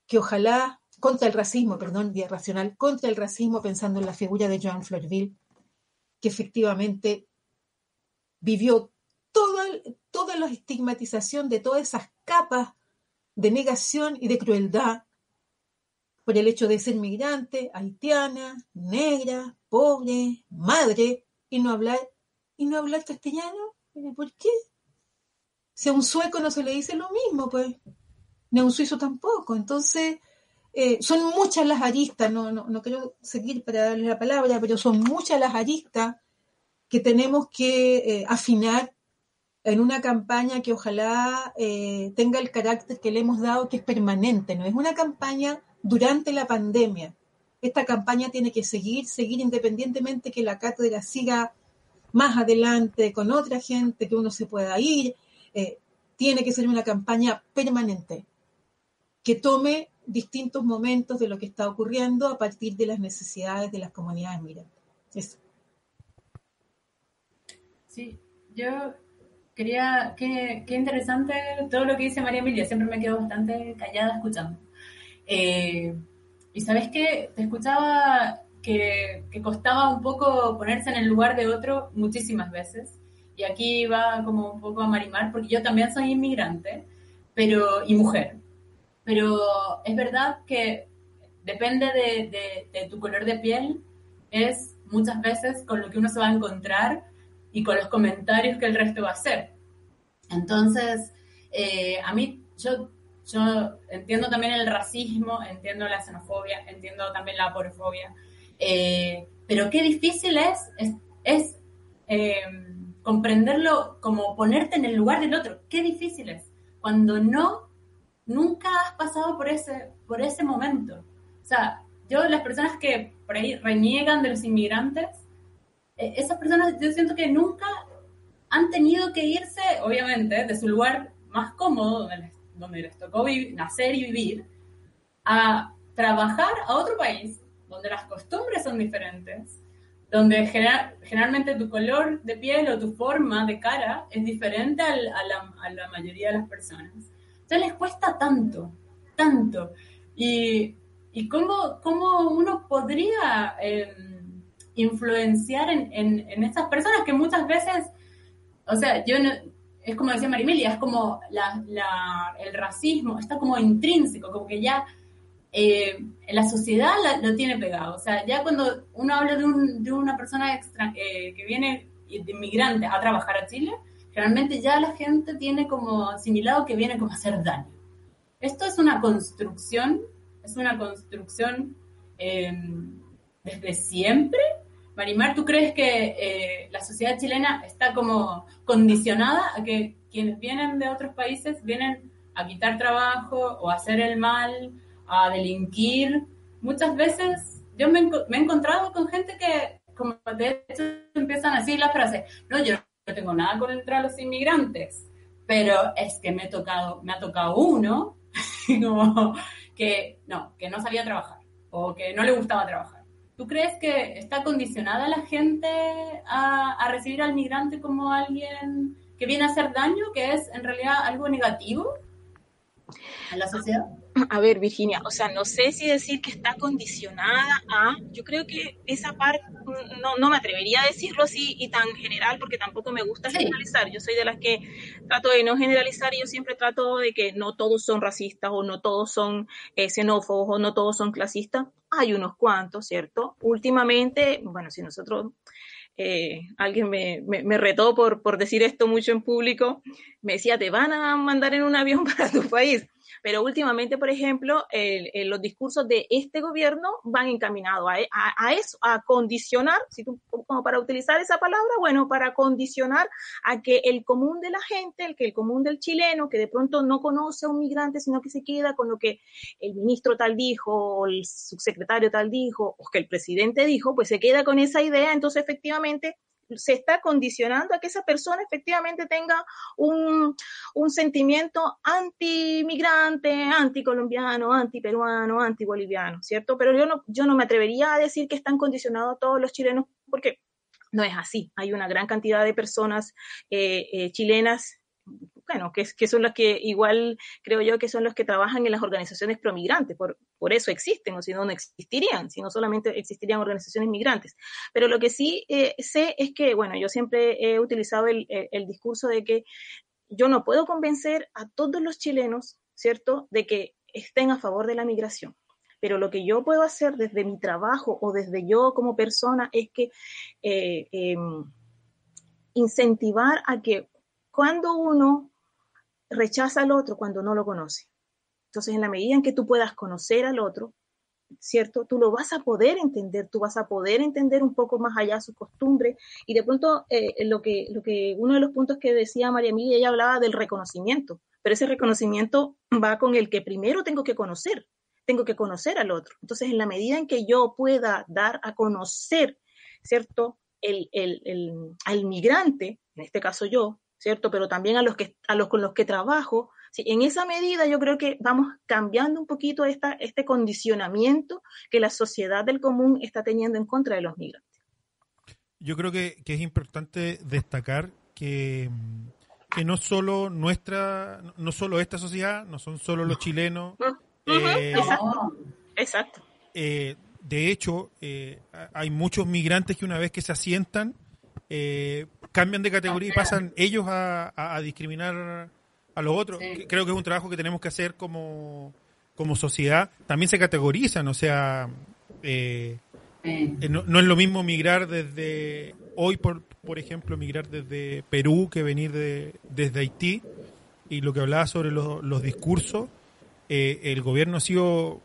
que ojalá, contra el racismo, perdón, Día Nacional, contra el racismo, pensando en la figura de Joan Florville, que efectivamente vivió toda, toda la estigmatización de todas esas capas de negación y de crueldad por el hecho de ser migrante, haitiana, negra, pobre, madre, y no hablar, y no hablar castellano. ¿Por qué? Si a un sueco no se le dice lo mismo, pues, ni a un suizo tampoco. Entonces, eh, son muchas las aristas, no, no, no quiero seguir para darle la palabra, pero son muchas las aristas que tenemos que eh, afinar en una campaña que ojalá eh, tenga el carácter que le hemos dado, que es permanente, no es una campaña durante la pandemia. Esta campaña tiene que seguir, seguir independientemente que la cátedra siga más adelante con otra gente, que uno se pueda ir. Eh, tiene que ser una campaña permanente, que tome distintos momentos de lo que está ocurriendo a partir de las necesidades de las comunidades migrantes. Eso. Sí, yo quería, qué, qué, interesante todo lo que dice María Emilia, siempre me quedo bastante callada escuchando. Eh, y sabes qué, te escuchaba que, que, costaba un poco ponerse en el lugar de otro muchísimas veces. Y aquí va como un poco a marimar, porque yo también soy inmigrante pero, y mujer. Pero es verdad que depende de, de, de tu color de piel, es muchas veces con lo que uno se va a encontrar y con los comentarios que el resto va a hacer. Entonces, eh, a mí, yo, yo entiendo también el racismo, entiendo la xenofobia, entiendo también la aporofobia, eh, pero qué difícil es, es, es eh, comprenderlo como ponerte en el lugar del otro. Qué difícil es. Cuando no, nunca has pasado por ese, por ese momento. O sea, yo, las personas que por ahí reniegan de los inmigrantes, esas personas yo siento que nunca han tenido que irse, obviamente, de su lugar más cómodo, donde les, donde les tocó nacer y vivir, a trabajar a otro país, donde las costumbres son diferentes, donde generalmente tu color de piel o tu forma de cara es diferente a, la, a, la, mayoría de las personas. Entonces les cuesta tanto, tanto. Y, y cómo, cómo, uno podría em, influenciar en, en, en, estas personas que muchas veces, o sea, yo no, es como decía Marimilia, es como la, la, el racismo, está como intrínseco, como que ya eh, la sociedad lo tiene pegado. O sea, ya cuando uno habla de, un, de una persona extra, eh, que viene de inmigrante a trabajar a Chile, generalmente ya la gente tiene como asimilado que viene como a hacer daño. Esto es una construcción, es una construcción eh, desde siempre. Marimar, ¿tú crees que eh, la sociedad chilena está como condicionada a que quienes vienen de otros países vienen a quitar trabajo o a hacer el mal a delinquir. Muchas veces yo me, he encontrado con gente que, como de hecho, empiezan a decir la frase, no, yo no tengo nada contra los inmigrantes, pero es que me, he tocado, me ha tocado uno <laughs> como que no, que no sabía trabajar o que no le gustaba trabajar. ¿Tú crees que está condicionada la gente a, recibir al migrante como alguien que viene a hacer daño, que es en realidad algo negativo a la sociedad? <clears throat> A ver, Virginia, o sea, no sé si decir que está condicionada a, yo creo que esa parte, no, no me atrevería a decirlo así y tan general porque tampoco me gusta generalizar. Yo soy de las que trato de no generalizar y yo siempre trato de que no todos son racistas o no todos son eh, xenófobos o no todos son clasistas. Hay unos cuantos, ¿cierto? Últimamente, bueno, si nosotros eh, alguien me, me, me, retó por, por decir esto mucho en público, me decía, te van a mandar en un avión <laughs> para tu país. Pero últimamente, por ejemplo, los discursos de este gobierno van encaminados a, eso, a condicionar, si tú, como para utilizar esa palabra, bueno, para condicionar a que el común de la gente, el que el común del chileno, que de pronto no conoce a un migrante, sino que se queda con lo que el ministro tal dijo, o el subsecretario tal dijo, o que el presidente dijo, pues se queda con esa idea, entonces efectivamente se está condicionando a que esa persona efectivamente tenga un, un sentimiento anti-migrante, anti-colombiano, anti-peruano, anti-boliviano, ¿cierto? Pero yo no, yo no me atrevería a decir que están condicionados todos los chilenos porque no es así. Hay una gran cantidad de personas eh, eh, chilenas bueno, que, que, son los que igual creo yo que son los que trabajan en las organizaciones promigrantes, por, por eso existen, o si no, no existirían, si no solamente existirían organizaciones migrantes. Pero lo que sí eh, sé es que, bueno, yo siempre he utilizado el, el, discurso de que yo no puedo convencer a todos los chilenos, ¿cierto?, de que estén a favor de la migración. Pero lo que yo puedo hacer desde mi trabajo o desde yo como persona es que eh, eh, incentivar a que cuando uno rechaza al otro cuando no lo conoce. Entonces, en la medida en que tú puedas conocer al otro, ¿cierto? Tú lo vas a poder entender, tú vas a poder entender un poco más allá su costumbre. Y de pronto, eh, lo, que, lo que uno de los puntos que decía María Emilia, ella hablaba del reconocimiento, pero ese reconocimiento va con el que primero tengo que conocer, tengo que conocer al otro. Entonces, en la medida en que yo pueda dar a conocer, ¿cierto? El, el, el, al migrante, en este caso yo, ¿cierto? Pero también a los, que, a los con los que trabajo. ¿sí? En esa medida yo creo que vamos cambiando un poquito esta, este condicionamiento que la sociedad del común está teniendo en contra de los migrantes. Yo creo que, que es importante destacar que, que, no solo nuestra, no solo esta sociedad, no son solo los chilenos. eh, Exacto. Exacto. Eh, de hecho, eh, hay muchos migrantes que una vez que se asientan, eh, cambian de categoría y pasan ellos a, discriminar a los otros. Creo que es un trabajo que tenemos que hacer como, como sociedad. También se categorizan, o sea, eh, eh, no, es lo mismo migrar desde hoy, por, por ejemplo, migrar desde Perú que venir de, desde Haití. Y lo que hablaba sobre los, los discursos, eh, el gobierno ha sido,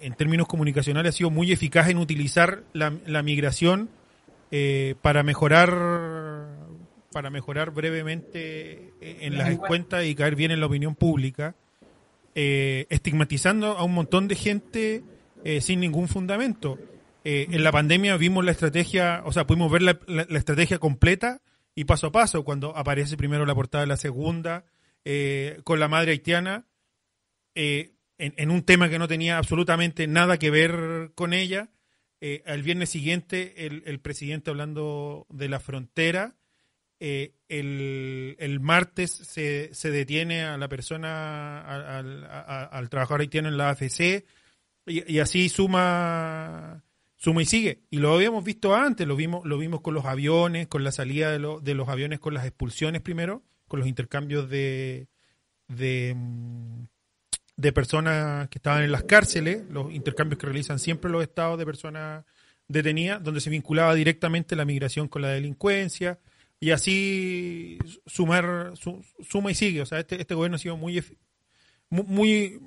en términos comunicacionales, ha sido muy eficaz en utilizar la, la migración para mejorar para mejorar brevemente eh, en las cuentas y caer bien en la opinión pública, eh, estigmatizando a un montón de gente eh, sin ningún fundamento. Eh, en la pandemia vimos la estrategia, o sea, pudimos ver la, la- la estrategia completa y paso a paso, cuando aparece primero la portada de la segunda, eh, con la madre haitiana, eh, en, en un tema que no tenía absolutamente nada que ver con ella. Eh, al viernes siguiente, el, el presidente hablando de la frontera. Eh, el, el martes se, se detiene a la persona, a- al, a- al trabajador haitiano en la AFC, y, y así suma suma y sigue. Y lo habíamos visto antes, lo vimos, lo vimos con los aviones, con la salida de, lo- de los aviones, con las expulsiones primero, con los intercambios de, de, mm, de personas que estaban en las cárceles, los intercambios que realizan siempre los estados de personas detenidas, donde se vinculaba directamente la migración con la delincuencia, y así sumar, su- suma y sigue. O sea, este, este gobierno ha sido muy, muy,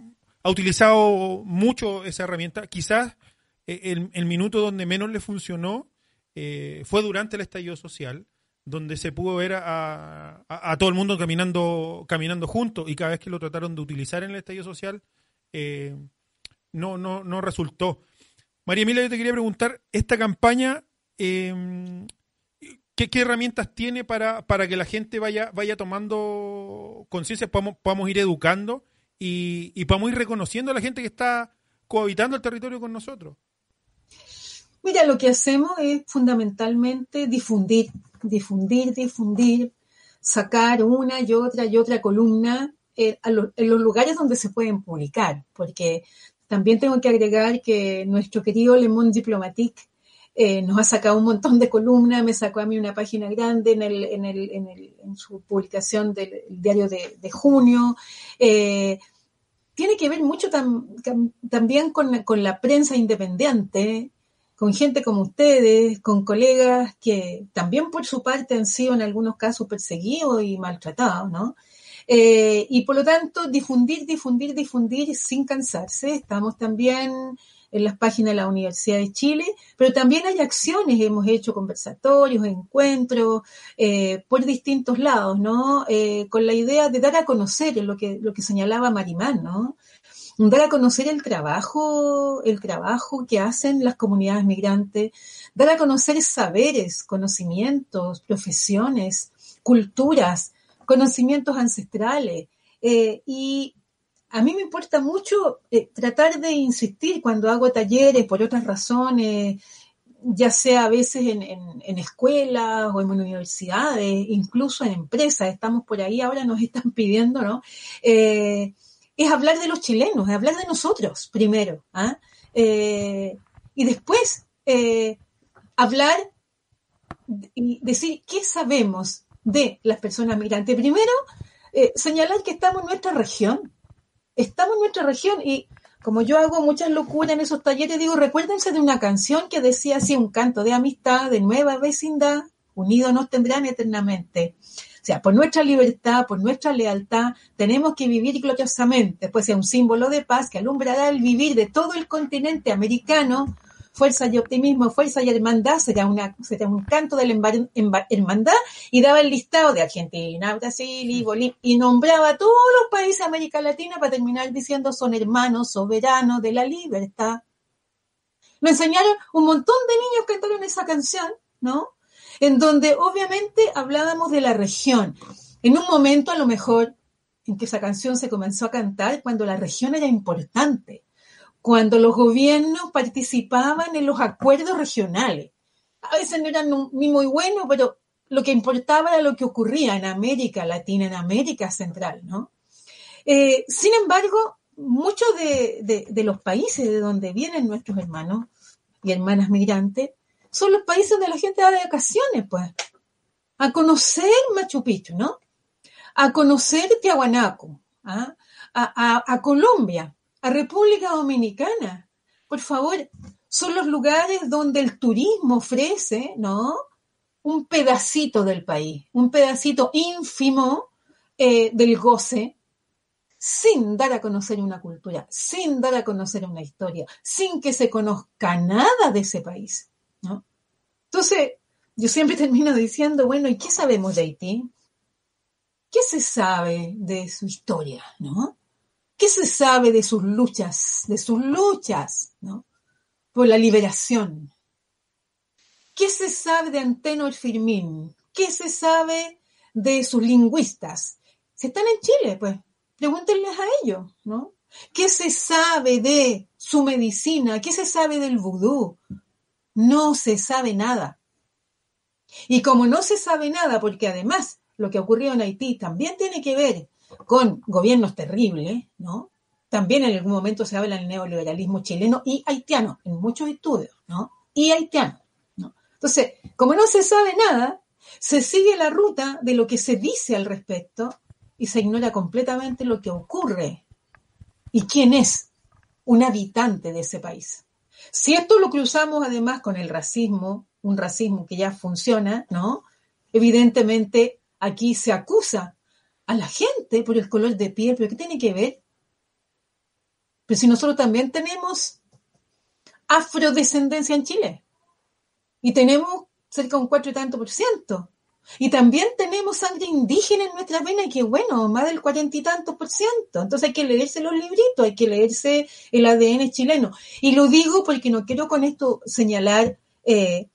ha utilizado mucho esa herramienta. Quizás eh, el, el minuto donde menos le funcionó eh, fue durante el estallido social, donde se pudo ver a, todo el mundo caminando, caminando juntos y cada vez que lo trataron de utilizar en el estallido social, eh, no, no, no resultó. María Emilia, yo te quería preguntar, esta campaña, eh, ¿qué, qué herramientas tiene para, para que la gente vaya, vaya tomando conciencia, podamos, podamos ir educando y, y podamos ir reconociendo a la gente que está cohabitando el territorio con nosotros? Mira, lo que hacemos es fundamentalmente difundir, difundir, difundir, sacar una y otra y otra columna eh, en los lugares donde se pueden publicar, porque también tengo que agregar que nuestro querido Le Monde Diplomatique eh, nos ha sacado un montón de columnas, me sacó a mí una página grande en, el, en, el, en, el- en su publicación del diario de, junio. eh, tiene que ver mucho tam- tam- también con, con la prensa independiente, con gente como ustedes, con colegas que también por su parte han sido en algunos casos perseguidos y maltratados, ¿no? Eh, y por lo tanto, difundir, difundir, difundir sin cansarse. Estamos también en las páginas de la Universidad de Chile, pero también hay acciones, hemos hecho conversatorios, encuentros, eh, por distintos lados, ¿no? Eh, con la idea de dar a conocer lo que, lo que señalaba Marimán, ¿no? Dar a conocer el trabajo, el trabajo que hacen las comunidades migrantes, dar a conocer saberes, conocimientos, profesiones, culturas, conocimientos ancestrales. Eh, y a mí me importa mucho eh, tratar de insistir cuando hago talleres por otras razones, ya sea a veces en, escuelas o en universidades, incluso en empresas, estamos por ahí, ahora nos están <laughs> pidiendo, ¿no? Eh, es hablar de los chilenos, es hablar de nosotros primero, ¿ah? Eh, y después eh, hablar y decir qué sabemos de las personas migrantes. Primero, eh, señalar que estamos en nuestra región, estamos en nuestra región y como yo hago muchas locuras en esos talleres, digo, recuérdense de una canción que decía así, un canto de amistad, de nueva vecindad, unidos nos tendrán eternamente. Sea, por nuestra libertad, por nuestra lealtad, tenemos que vivir gloriosamente, pues es un símbolo de paz que alumbrará el vivir de todo el continente americano. Fuerza y optimismo, fuerza y hermandad será, un canto de la hermandad y daba el listado de Argentina, Brasil y Bolivia y nombraba a todos los países de América Latina para terminar diciendo son hermanos soberanos de la libertad. Me enseñaron un montón de niños cantaron esa canción, ¿no? En donde obviamente hablábamos de la región. En un momento a lo mejor en que esa canción se comenzó a cantar cuando la región era importante, cuando los gobiernos participaban en los acuerdos regionales. A veces no eran ni muy buenos, pero lo que importaba era lo que ocurría en América Latina, en América Central, ¿no? Eh, sin embargo, muchos de los países de donde vienen nuestros hermanos y hermanas migrantes son los países donde la gente va de vacaciones, pues, a conocer Machu Picchu, ¿no? A conocer Tiahuanaco, ¿ah? a, a- Colombia, a República Dominicana. Por favor, son los lugares donde el turismo ofrece, ¿no? Un pedacito del país, un pedacito ínfimo eh, del goce, sin dar a conocer una cultura, sin dar a conocer una historia, sin que se conozca nada de ese país. Entonces, yo siempre <laughs> termino diciendo, bueno, ¿y qué sabemos de Haití? ¿Qué se sabe de su historia, no? ¿Qué se sabe de sus luchas, de sus luchas, no? Por la liberación. ¿Qué se sabe de Antenor Firmín? ¿Qué se sabe de sus lingüistas? Si están en Chile, pues, pregúntenles a ellos, ¿no? ¿Qué se sabe de su medicina? ¿Qué se sabe del vudú? No se sabe nada. Y como no se sabe nada, porque además lo que ocurrió en Haití también tiene que ver con gobiernos terribles, ¿no? También en algún momento se habla del neoliberalismo chileno y haitiano, en muchos estudios, ¿no? Y haitiano, ¿no? Entonces, como no se sabe nada, se sigue la ruta de lo que se dice al respecto y se ignora completamente lo que ocurre y quién es un habitante de ese país. Si esto lo cruzamos además con el racismo, un racismo que ya funciona, ¿no? Evidentemente aquí se acusa a la gente por el color de piel, pero ¿qué tiene que ver? Pero si nosotros también tenemos afrodescendencia en Chile y tenemos cerca de un cuatro y tanto por ciento. Y también tenemos sangre indígena en nuestra vena, que bueno, más del cuarenta y tantos por ciento. Entonces hay que leerse los libritos, hay que leerse el ADN chileno. Y lo digo porque no quiero con esto señalar eh,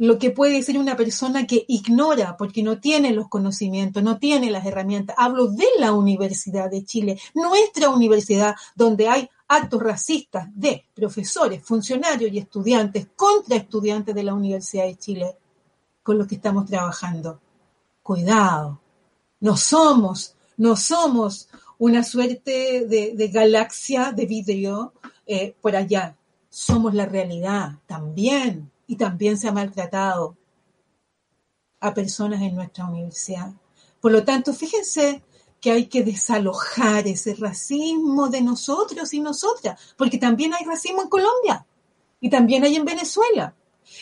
lo que puede decir una persona que ignora, porque no tiene los conocimientos, no tiene las herramientas. Hablo de la Universidad de Chile, nuestra universidad, donde hay actos racistas de profesores, funcionarios y estudiantes contra estudiantes de la Universidad de Chile con los que estamos trabajando. Cuidado, no somos, no somos una suerte de, galaxia de vidrio eh, por allá. Somos la realidad también y también se ha maltratado a personas en nuestra universidad. Por lo tanto, fíjense que hay que desalojar ese racismo de nosotros y nosotras, porque también hay racismo en Colombia y también hay en Venezuela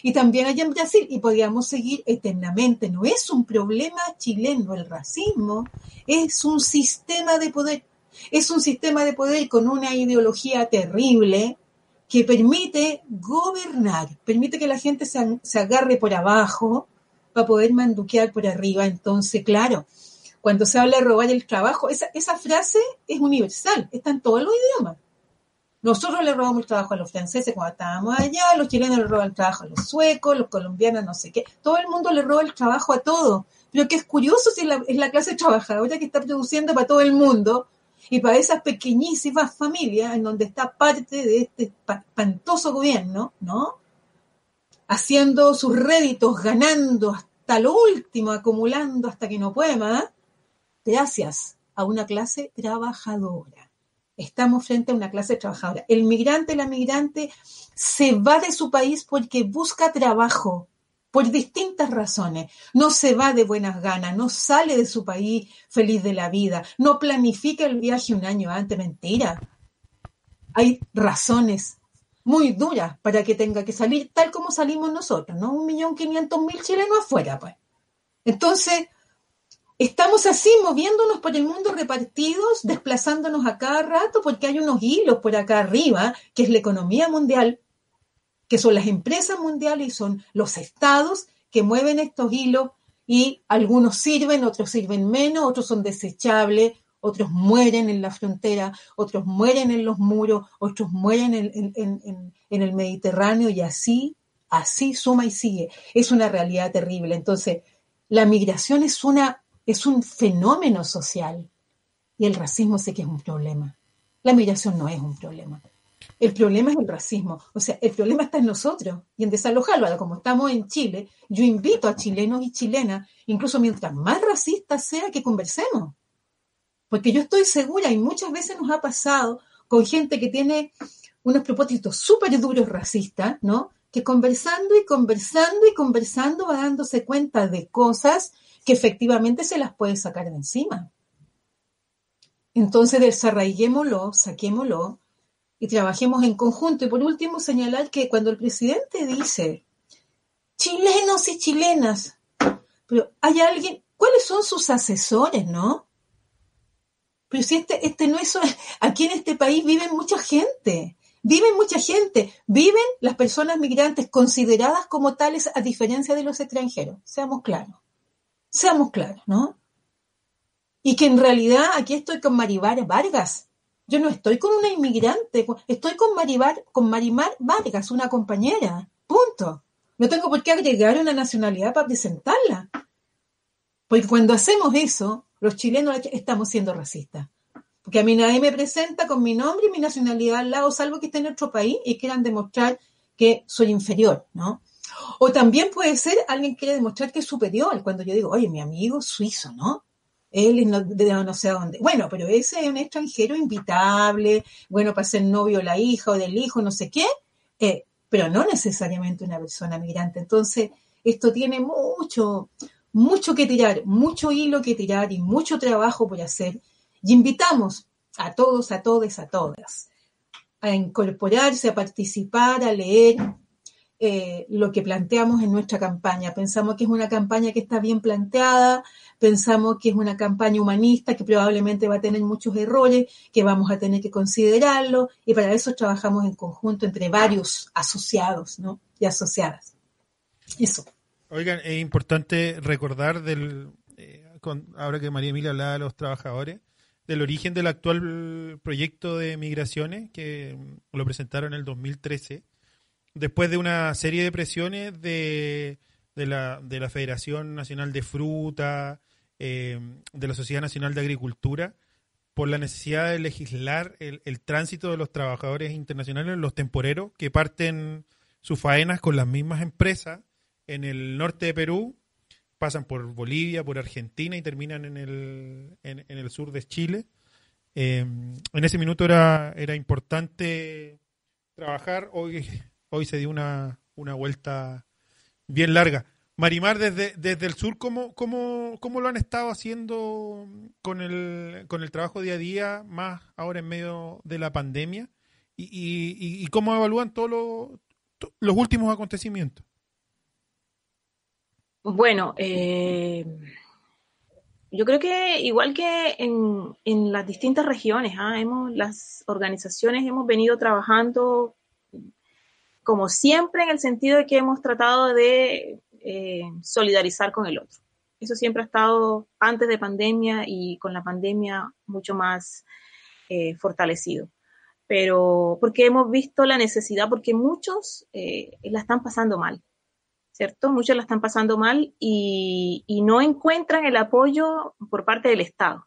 y también hay en Brasil y podríamos seguir eternamente. No es un problema chileno el racismo, es un sistema de poder, es un sistema de poder con una ideología terrible que permite gobernar, permite que la gente se, se agarre por abajo para poder manduquear por arriba. Entonces, claro, cuando se habla de robar el trabajo, esa, esa frase es universal, está en todos los idiomas. Nosotros le robamos el trabajo a los franceses cuando estábamos allá, los chilenos le roban el trabajo a los suecos, los colombianos no sé qué. Todo el mundo le roba el trabajo a todo. Pero que es curioso si es la, clase trabajadora que está produciendo para todo el mundo y para esas pequeñísimas familias en donde está parte de este espantoso gobierno, ¿no? Haciendo sus réditos, ganando hasta lo último, acumulando hasta que no puede más, gracias a una clase trabajadora. Estamos frente a una clase trabajadora. El migrante, la migrante se va de su país porque busca trabajo por distintas razones. No se va de buenas ganas, no sale de su país feliz de la vida, no planifica el viaje un año antes, mentira. Hay razones muy duras para que tenga que salir tal como salimos nosotros, ¿no? Un millón quinientos mil chilenos afuera, pues. Entonces, estamos así moviéndonos por el mundo repartidos, desplazándonos a cada rato porque hay unos hilos por acá arriba, que es la economía mundial, que son las empresas mundiales y son los estados que mueven estos hilos y algunos sirven, otros sirven menos, otros son desechables, otros mueren en la frontera, otros mueren en los muros, otros mueren en, en el Mediterráneo y así, así suma y sigue. Es una realidad terrible. Entonces, la migración es una es un fenómeno social y el racismo sé que es un problema. La migración no es un problema. El problema es el racismo. O sea, el problema está en nosotros y en desalojarlo. Ahora, como estamos en Chile, yo invito a chilenos y chilenas, incluso mientras más racista sea, que conversemos. Porque yo estoy segura y muchas veces nos ha pasado con gente que tiene unos propósitos súper duros racistas, ¿no? Que conversando y conversando y conversando va dándose cuenta de cosas que efectivamente se las puede sacar de encima. Entonces desarraiguémoslo, saquémoslo y trabajemos en conjunto. Y por último, señalar que cuando el presidente dice chilenos y chilenas, pero hay alguien, ¿cuáles son sus asesores, no? Pero si este, este no es, <laughs> aquí en este país vive mucha gente, Viven mucha gente, viven las personas migrantes consideradas como tales a diferencia de los extranjeros. Seamos claros. Seamos claros, ¿no? Y que en realidad aquí estoy con Maribar Vargas. Yo no estoy con una inmigrante, estoy con Maribar, con Marimar Vargas, una compañera. Punto. No tengo por qué agregar una nacionalidad para presentarla. Porque cuando hacemos eso, los chilenos estamos siendo racistas. Porque a mí nadie me presenta con mi nombre y mi nacionalidad al lado, salvo que esté en otro país y quieran demostrar que soy inferior, ¿no? O también puede ser alguien que quiere demostrar que es superior, cuando yo digo, oye, mi amigo suizo, ¿no? Él es no, de no sé dónde. Bueno, pero ese es un extranjero invitable, bueno, para ser novio la hija o del hijo, no sé qué, eh, pero no necesariamente una persona migrante. Entonces, esto tiene mucho, mucho que tirar, mucho hilo que tirar y mucho trabajo por hacer. Y invitamos a todos, a todas, a todas a incorporarse, a participar, a leer eh, lo que planteamos en nuestra campaña. Pensamos que es una campaña que está bien planteada, pensamos que es una campaña humanista que probablemente va a tener muchos errores, que vamos a tener que considerarlo y para eso trabajamos en conjunto entre varios asociados ¿no? y asociadas. Eso. Oigan, es importante recordar del, eh, ahora que María Emilia hablaba de los trabajadores, del origen del actual proyecto de migraciones que lo presentaron en el 2013, después de una serie de presiones de, la, de la Federación Nacional de Fruta, eh, de la Sociedad Nacional de Agricultura, por la necesidad de legislar el, el, tránsito de los trabajadores internacionales, los temporeros, que parten sus faenas con las mismas empresas en el norte de Perú pasan por Bolivia, por Argentina y terminan en el, en, el sur de Chile. Eh, en ese minuto era, era importante trabajar. Hoy, hoy se dio una, una vuelta bien larga. Marimar, desde, desde el sur, ¿cómo, cómo, ¿cómo lo han estado haciendo con el, con el trabajo día a día, más ahora en medio de la pandemia? ¿Y, y, cómo evalúan todos los, los últimos acontecimientos? Bueno, eh, yo creo que igual que en, en las distintas regiones, ¿ah? hemos, las organizaciones hemos venido trabajando como siempre en el sentido de que hemos tratado de eh, solidarizar con el otro. Eso siempre ha estado antes de pandemia y con la pandemia mucho más eh, fortalecido. Pero porque hemos visto la necesidad, porque muchos la están pasando mal ¿cierto? Muchos la están pasando mal y, no encuentran el apoyo por parte del Estado.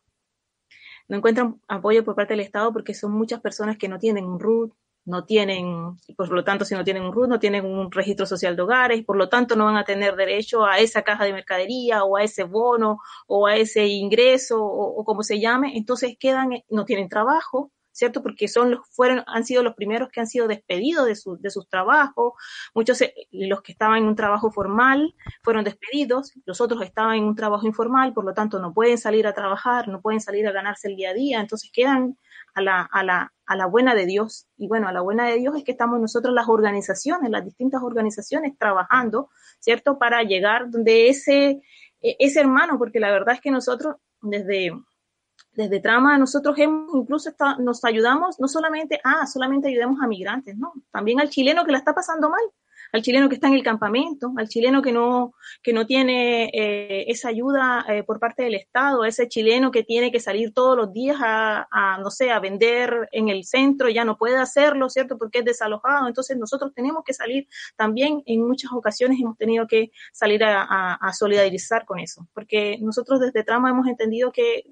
No encuentran apoyo por parte del Estado porque son muchas personas que no tienen un RUT, no tienen, por lo tanto, si no tienen un RUT, no tienen un registro social de hogares, por lo tanto, no van a tener derecho a esa caja de mercadería o a ese bono o a ese ingreso o, como se llame. Entonces quedan, no tienen trabajo, ¿cierto? Porque son los, fueron, han sido los primeros que han sido despedidos de, su, de sus trabajos, muchos eh, los que estaban en un trabajo formal fueron despedidos, los otros estaban en un trabajo informal, por lo tanto no pueden salir a trabajar, no pueden salir a ganarse el día a día, entonces quedan a la, a la, a la buena de Dios. Y bueno, a la buena de Dios es que estamos nosotros las organizaciones, las distintas organizaciones trabajando, ¿cierto? Para llegar donde ese, e, ese hermano, porque la verdad es que nosotros desde desde Trama nosotros hemos incluso nos ayudamos no solamente, ah, solamente ayudemos a migrantes, no, también al chileno que la está pasando mal, al chileno que está en el campamento, al chileno que no, que no tiene eh, esa ayuda eh, por parte del Estado, ese chileno que tiene que salir todos los días a, no sé, a vender en el centro, ya no puede hacerlo, ¿cierto? Porque es desalojado. Entonces nosotros tenemos que salir también, en muchas ocasiones hemos tenido que salir a, solidarizar con eso, porque nosotros desde Trama hemos entendido que,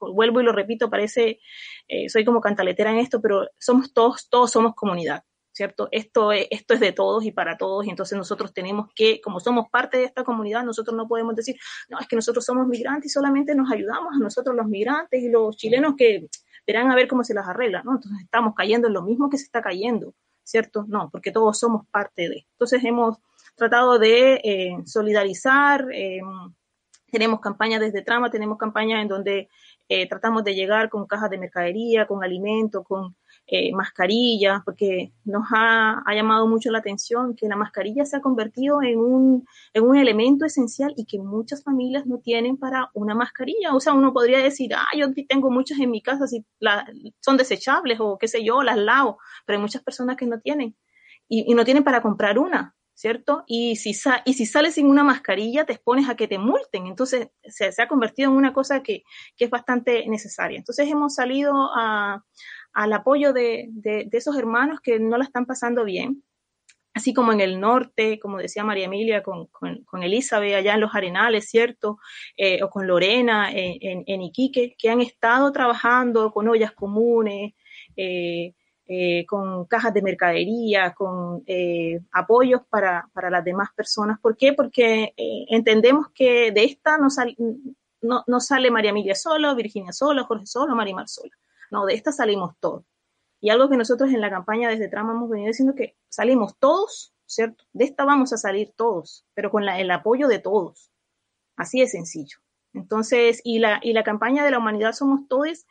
vuelvo y lo repito, parece, eh, soy como cantaletera en esto, pero somos todos, todos somos comunidad. ¿Cierto? Esto es, esto es de todos y para todos, y entonces nosotros tenemos que, como somos parte de esta comunidad, nosotros no podemos decir, no, es que nosotros somos migrantes y solamente nos ayudamos a nosotros los migrantes y los chilenos que verán a ver cómo se las arregla, ¿no? Entonces estamos cayendo en lo mismo que se está cayendo, ¿cierto? No, porque todos somos parte de. Entonces hemos tratado de eh, solidarizar, eh, tenemos campañas desde Trama, tenemos campañas en donde eh, tratamos de llegar con cajas de mercadería, con alimentos, con eh, mascarillas, porque nos ha, ha, llamado mucho la atención que la mascarilla se ha convertido en un, en un elemento esencial y que muchas familias no tienen para una mascarilla. O sea, uno podría decir, ah, yo tengo muchas en mi casa, si la, son desechables o qué sé yo, las lavo, pero hay muchas personas que no tienen y, no tienen para comprar una. ¿cierto? Y si, y si sales sin una mascarilla, te expones a que te multen. Entonces, se, se ha convertido en una cosa que, que, es bastante necesaria. Entonces, hemos salido a, al apoyo de, de, esos hermanos que no la están pasando bien, así como en el norte, como decía María Emilia, con, con, con Elizabeth allá en los Arenales, ¿cierto? Eh, o con Lorena en, en, Iquique, que han estado trabajando con ollas comunes, eh, eh, con cajas de mercadería, con apoyos para, para, las demás personas. ¿Por qué? Porque entendemos que de esta no, sal, no, no, sale María Emilia solo, Virginia solo, Jorge solo, Marimar sola. No, de esta salimos todos. Y algo que nosotros en la campaña desde Trama hemos venido diciendo que salimos todos, ¿cierto? De esta vamos a salir todos, pero con el apoyo de todos. Así de sencillo. Entonces, y la, y la campaña de la humanidad somos todos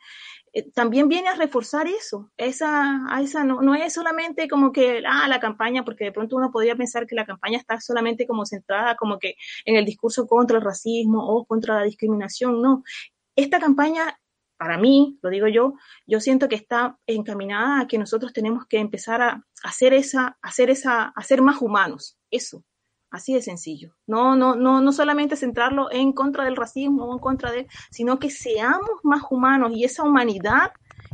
eh, también viene a reforzar eso. Esa, esa no, no es solamente como que, ah, la campaña, porque de pronto uno podría pensar que la campaña está solamente como centrada como que en el discurso contra el racismo o contra la discriminación. No. Esta campaña, para mí, lo digo yo, yo siento que está encaminada a que nosotros tenemos que empezar a hacer esa, hacer esa, a ser más humanos. Eso, Así de sencillo. No, no, no, no solamente centrarlo en contra del racismo o en contra de, sino que seamos más humanos y esa humanidad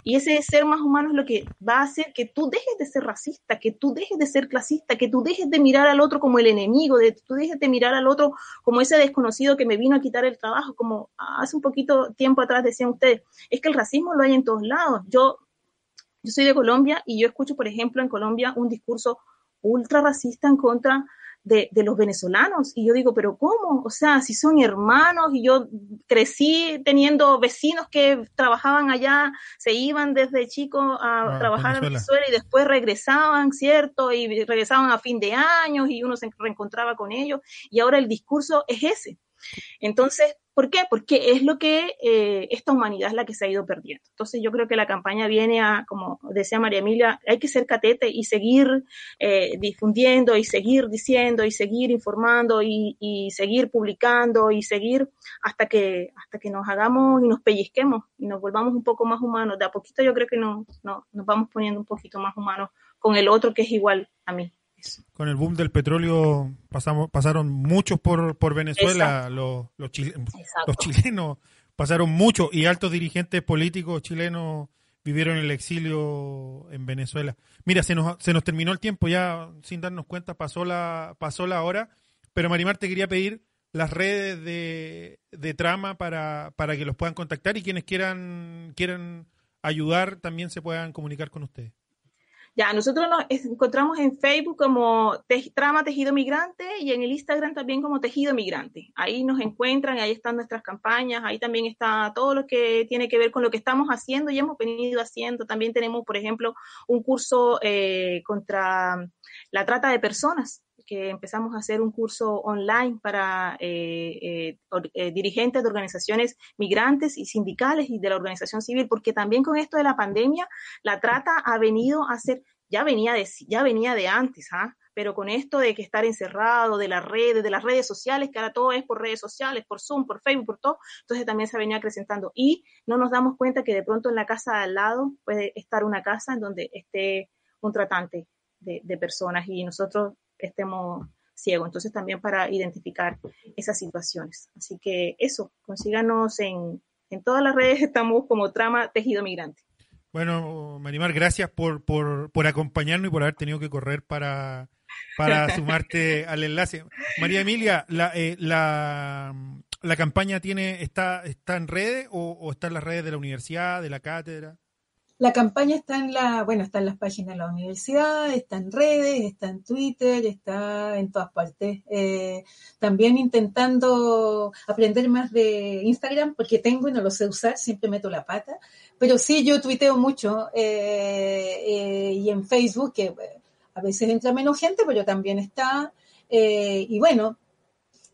y ese ser más humano es lo que va a hacer que tú dejes de ser racista, que tú dejes de ser clasista, que tú dejes de mirar al otro como el enemigo, de tú dejes de mirar al otro como ese desconocido que me vino a quitar el trabajo, como hace un poquito tiempo atrás decían ustedes. Es que el racismo lo hay en todos lados. Yo, yo soy de Colombia y yo escucho, por ejemplo, en Colombia un discurso ultra racista en contra de, de, los venezolanos. Y yo digo, pero ¿cómo? O sea, si son hermanos y yo crecí teniendo vecinos que trabajaban allá, se iban desde chico a ah, trabajar Venezuela. en Venezuela y después regresaban, ¿cierto? Y regresaban a fin de años y uno se reencontraba con ellos. Y ahora el discurso es ese. Entonces, ¿por qué? Porque es lo que eh, esta humanidad es la que se ha ido perdiendo. Entonces, yo creo que la campaña viene a, como decía María Emilia, hay que ser catete y seguir eh, difundiendo y seguir diciendo y seguir informando y, seguir publicando y seguir hasta que, hasta que nos hagamos y nos pellizquemos y nos volvamos un poco más humanos. De a poquito yo creo que no, no, nos vamos poniendo un poquito más humanos con el otro que es igual a mí. Con el boom del petróleo pasamos, pasaron muchos por, por Venezuela, los, los, chile, los, chilenos pasaron muchos y altos dirigentes políticos chilenos vivieron el exilio en Venezuela. Mira, se nos, se nos terminó el tiempo ya sin darnos cuenta, pasó la, pasó la hora, pero Marimar te quería pedir las redes de, de trama para, para que los puedan contactar y quienes quieran, quieran ayudar también se puedan comunicar con ustedes. Ya, nosotros nos encontramos en Facebook como Trama Tejido Migrante y en el Instagram también como Tejido Migrante. Ahí nos encuentran, ahí están nuestras campañas, ahí también está todo lo que tiene que ver con lo que estamos haciendo y hemos venido haciendo. También tenemos, por ejemplo, un curso eh, contra la trata de personas que empezamos a hacer un curso online para eh, eh, eh, dirigentes de organizaciones migrantes y sindicales y de la organización civil, porque también con esto de la pandemia, la trata ha venido a ser, ya venía de, ya venía de antes, ¿ah? pero con esto de que estar encerrado, de las redes, de las redes sociales, que ahora todo es por redes sociales, por Zoom, por Facebook, por todo, entonces también se venía acrecentando. Y no nos damos cuenta que de pronto en la casa de al lado puede estar una casa en donde esté un tratante de, de personas y nosotros estemos ciegos. Entonces también para identificar esas situaciones. Así que eso, consíganos en, en todas las redes, <laughs> estamos como Trama Tejido Migrante. Bueno, Marimar, gracias por, por, por acompañarnos y por haber tenido que correr para, para <laughs> sumarte al enlace. María Emilia, la, eh, la, la, campaña tiene está, está en redes o, o está en las redes de la universidad, de la cátedra? La campaña está en la, bueno, está en las páginas de la universidad, está en redes, está en Twitter, está en todas partes. Eh, también intentando aprender más de Instagram, porque tengo y no lo sé usar, siempre meto la pata. Pero sí, yo tuiteo mucho eh, eh, y en Facebook, que a veces entra menos gente, pero también está. y bueno,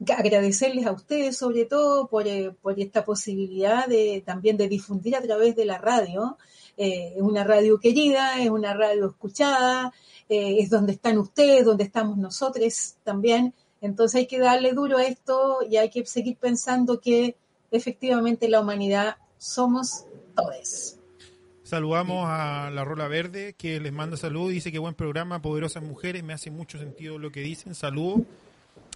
agradecerles a ustedes sobre todo por, por esta posibilidad de también de difundir a través de la radio. Eh, es una radio querida, es una radio escuchada, eh, es donde están ustedes, donde estamos nosotros también. Entonces hay que darle duro a esto y hay que seguir pensando que efectivamente la humanidad somos todos. Saludamos a la Rola Verde que les manda salud. Dice que buen programa, poderosas mujeres. Me hace mucho sentido lo que dicen. Saludos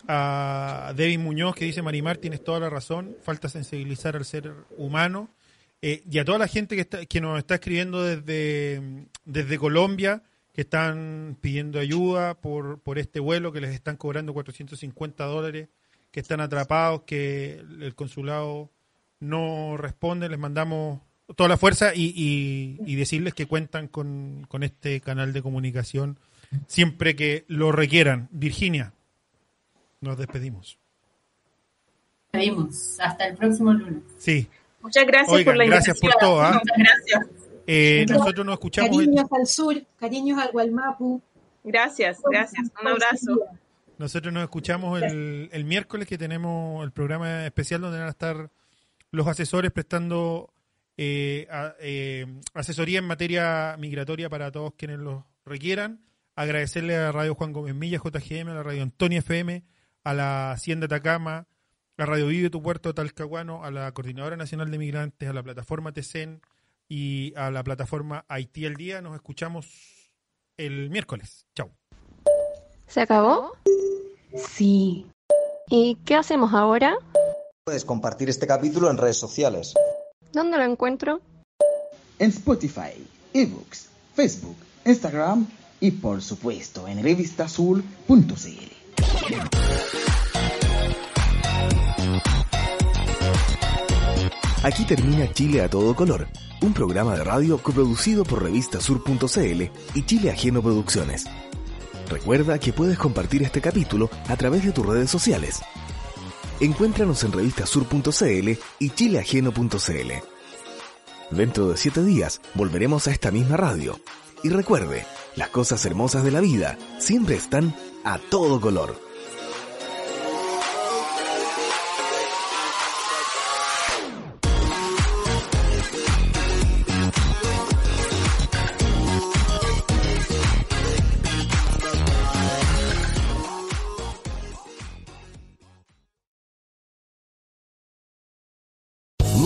a David Muñoz que dice Marimar, tienes toda la razón. Falta sensibilizar al ser humano. Eh, y a toda la gente que, está, que nos está escribiendo desde, desde Colombia, que están pidiendo ayuda por, por este vuelo, que les están cobrando 450 dólares, que están atrapados, que el consulado no responde. Les mandamos toda la fuerza y, y, decirles que cuentan con, con, este canal de comunicación siempre que lo requieran. Virginia, nos despedimos. Despedimos. Hasta el próximo lunes. Sí. Muchas gracias por la invitación. Gracias por todo. ¿ah? Muchas gracias. Eh, nosotros nos escuchamos. Cariños al sur, cariños al Gualmapu. Gracias, gracias. Un abrazo. Nosotros nos escuchamos el, el miércoles que tenemos el programa especial donde van a estar los asesores prestando eh, eh, asesoría en materia migratoria para todos quienes lo requieran. Agradecerle a Radio Juan Gómez Milla, JGM, a la Radio Antonia FM, a la Hacienda Atacama, a Radio Vive Tu Puerto Talcahuano, a la Coordinadora Nacional de Migrantes, a la plataforma TECEN y a la plataforma Haití al Día. Nos escuchamos el miércoles. Chao. ¿Se acabó? Sí. ¿Y qué hacemos ahora? Puedes compartir este capítulo en redes sociales. ¿Dónde lo encuentro? En Spotify, eBooks, Facebook, Instagram y por supuesto en revistasul.cl. Aquí termina Chile a todo color, un programa de radio coproducido por revistasur.cl y Chile Ajeno Producciones. Recuerda que puedes compartir este capítulo a través de tus redes sociales. Encuéntranos en revistasur.cl y chileajeno.cl. Dentro de siete días volveremos a esta misma radio. Y recuerde, las cosas hermosas de la vida siempre están a todo color.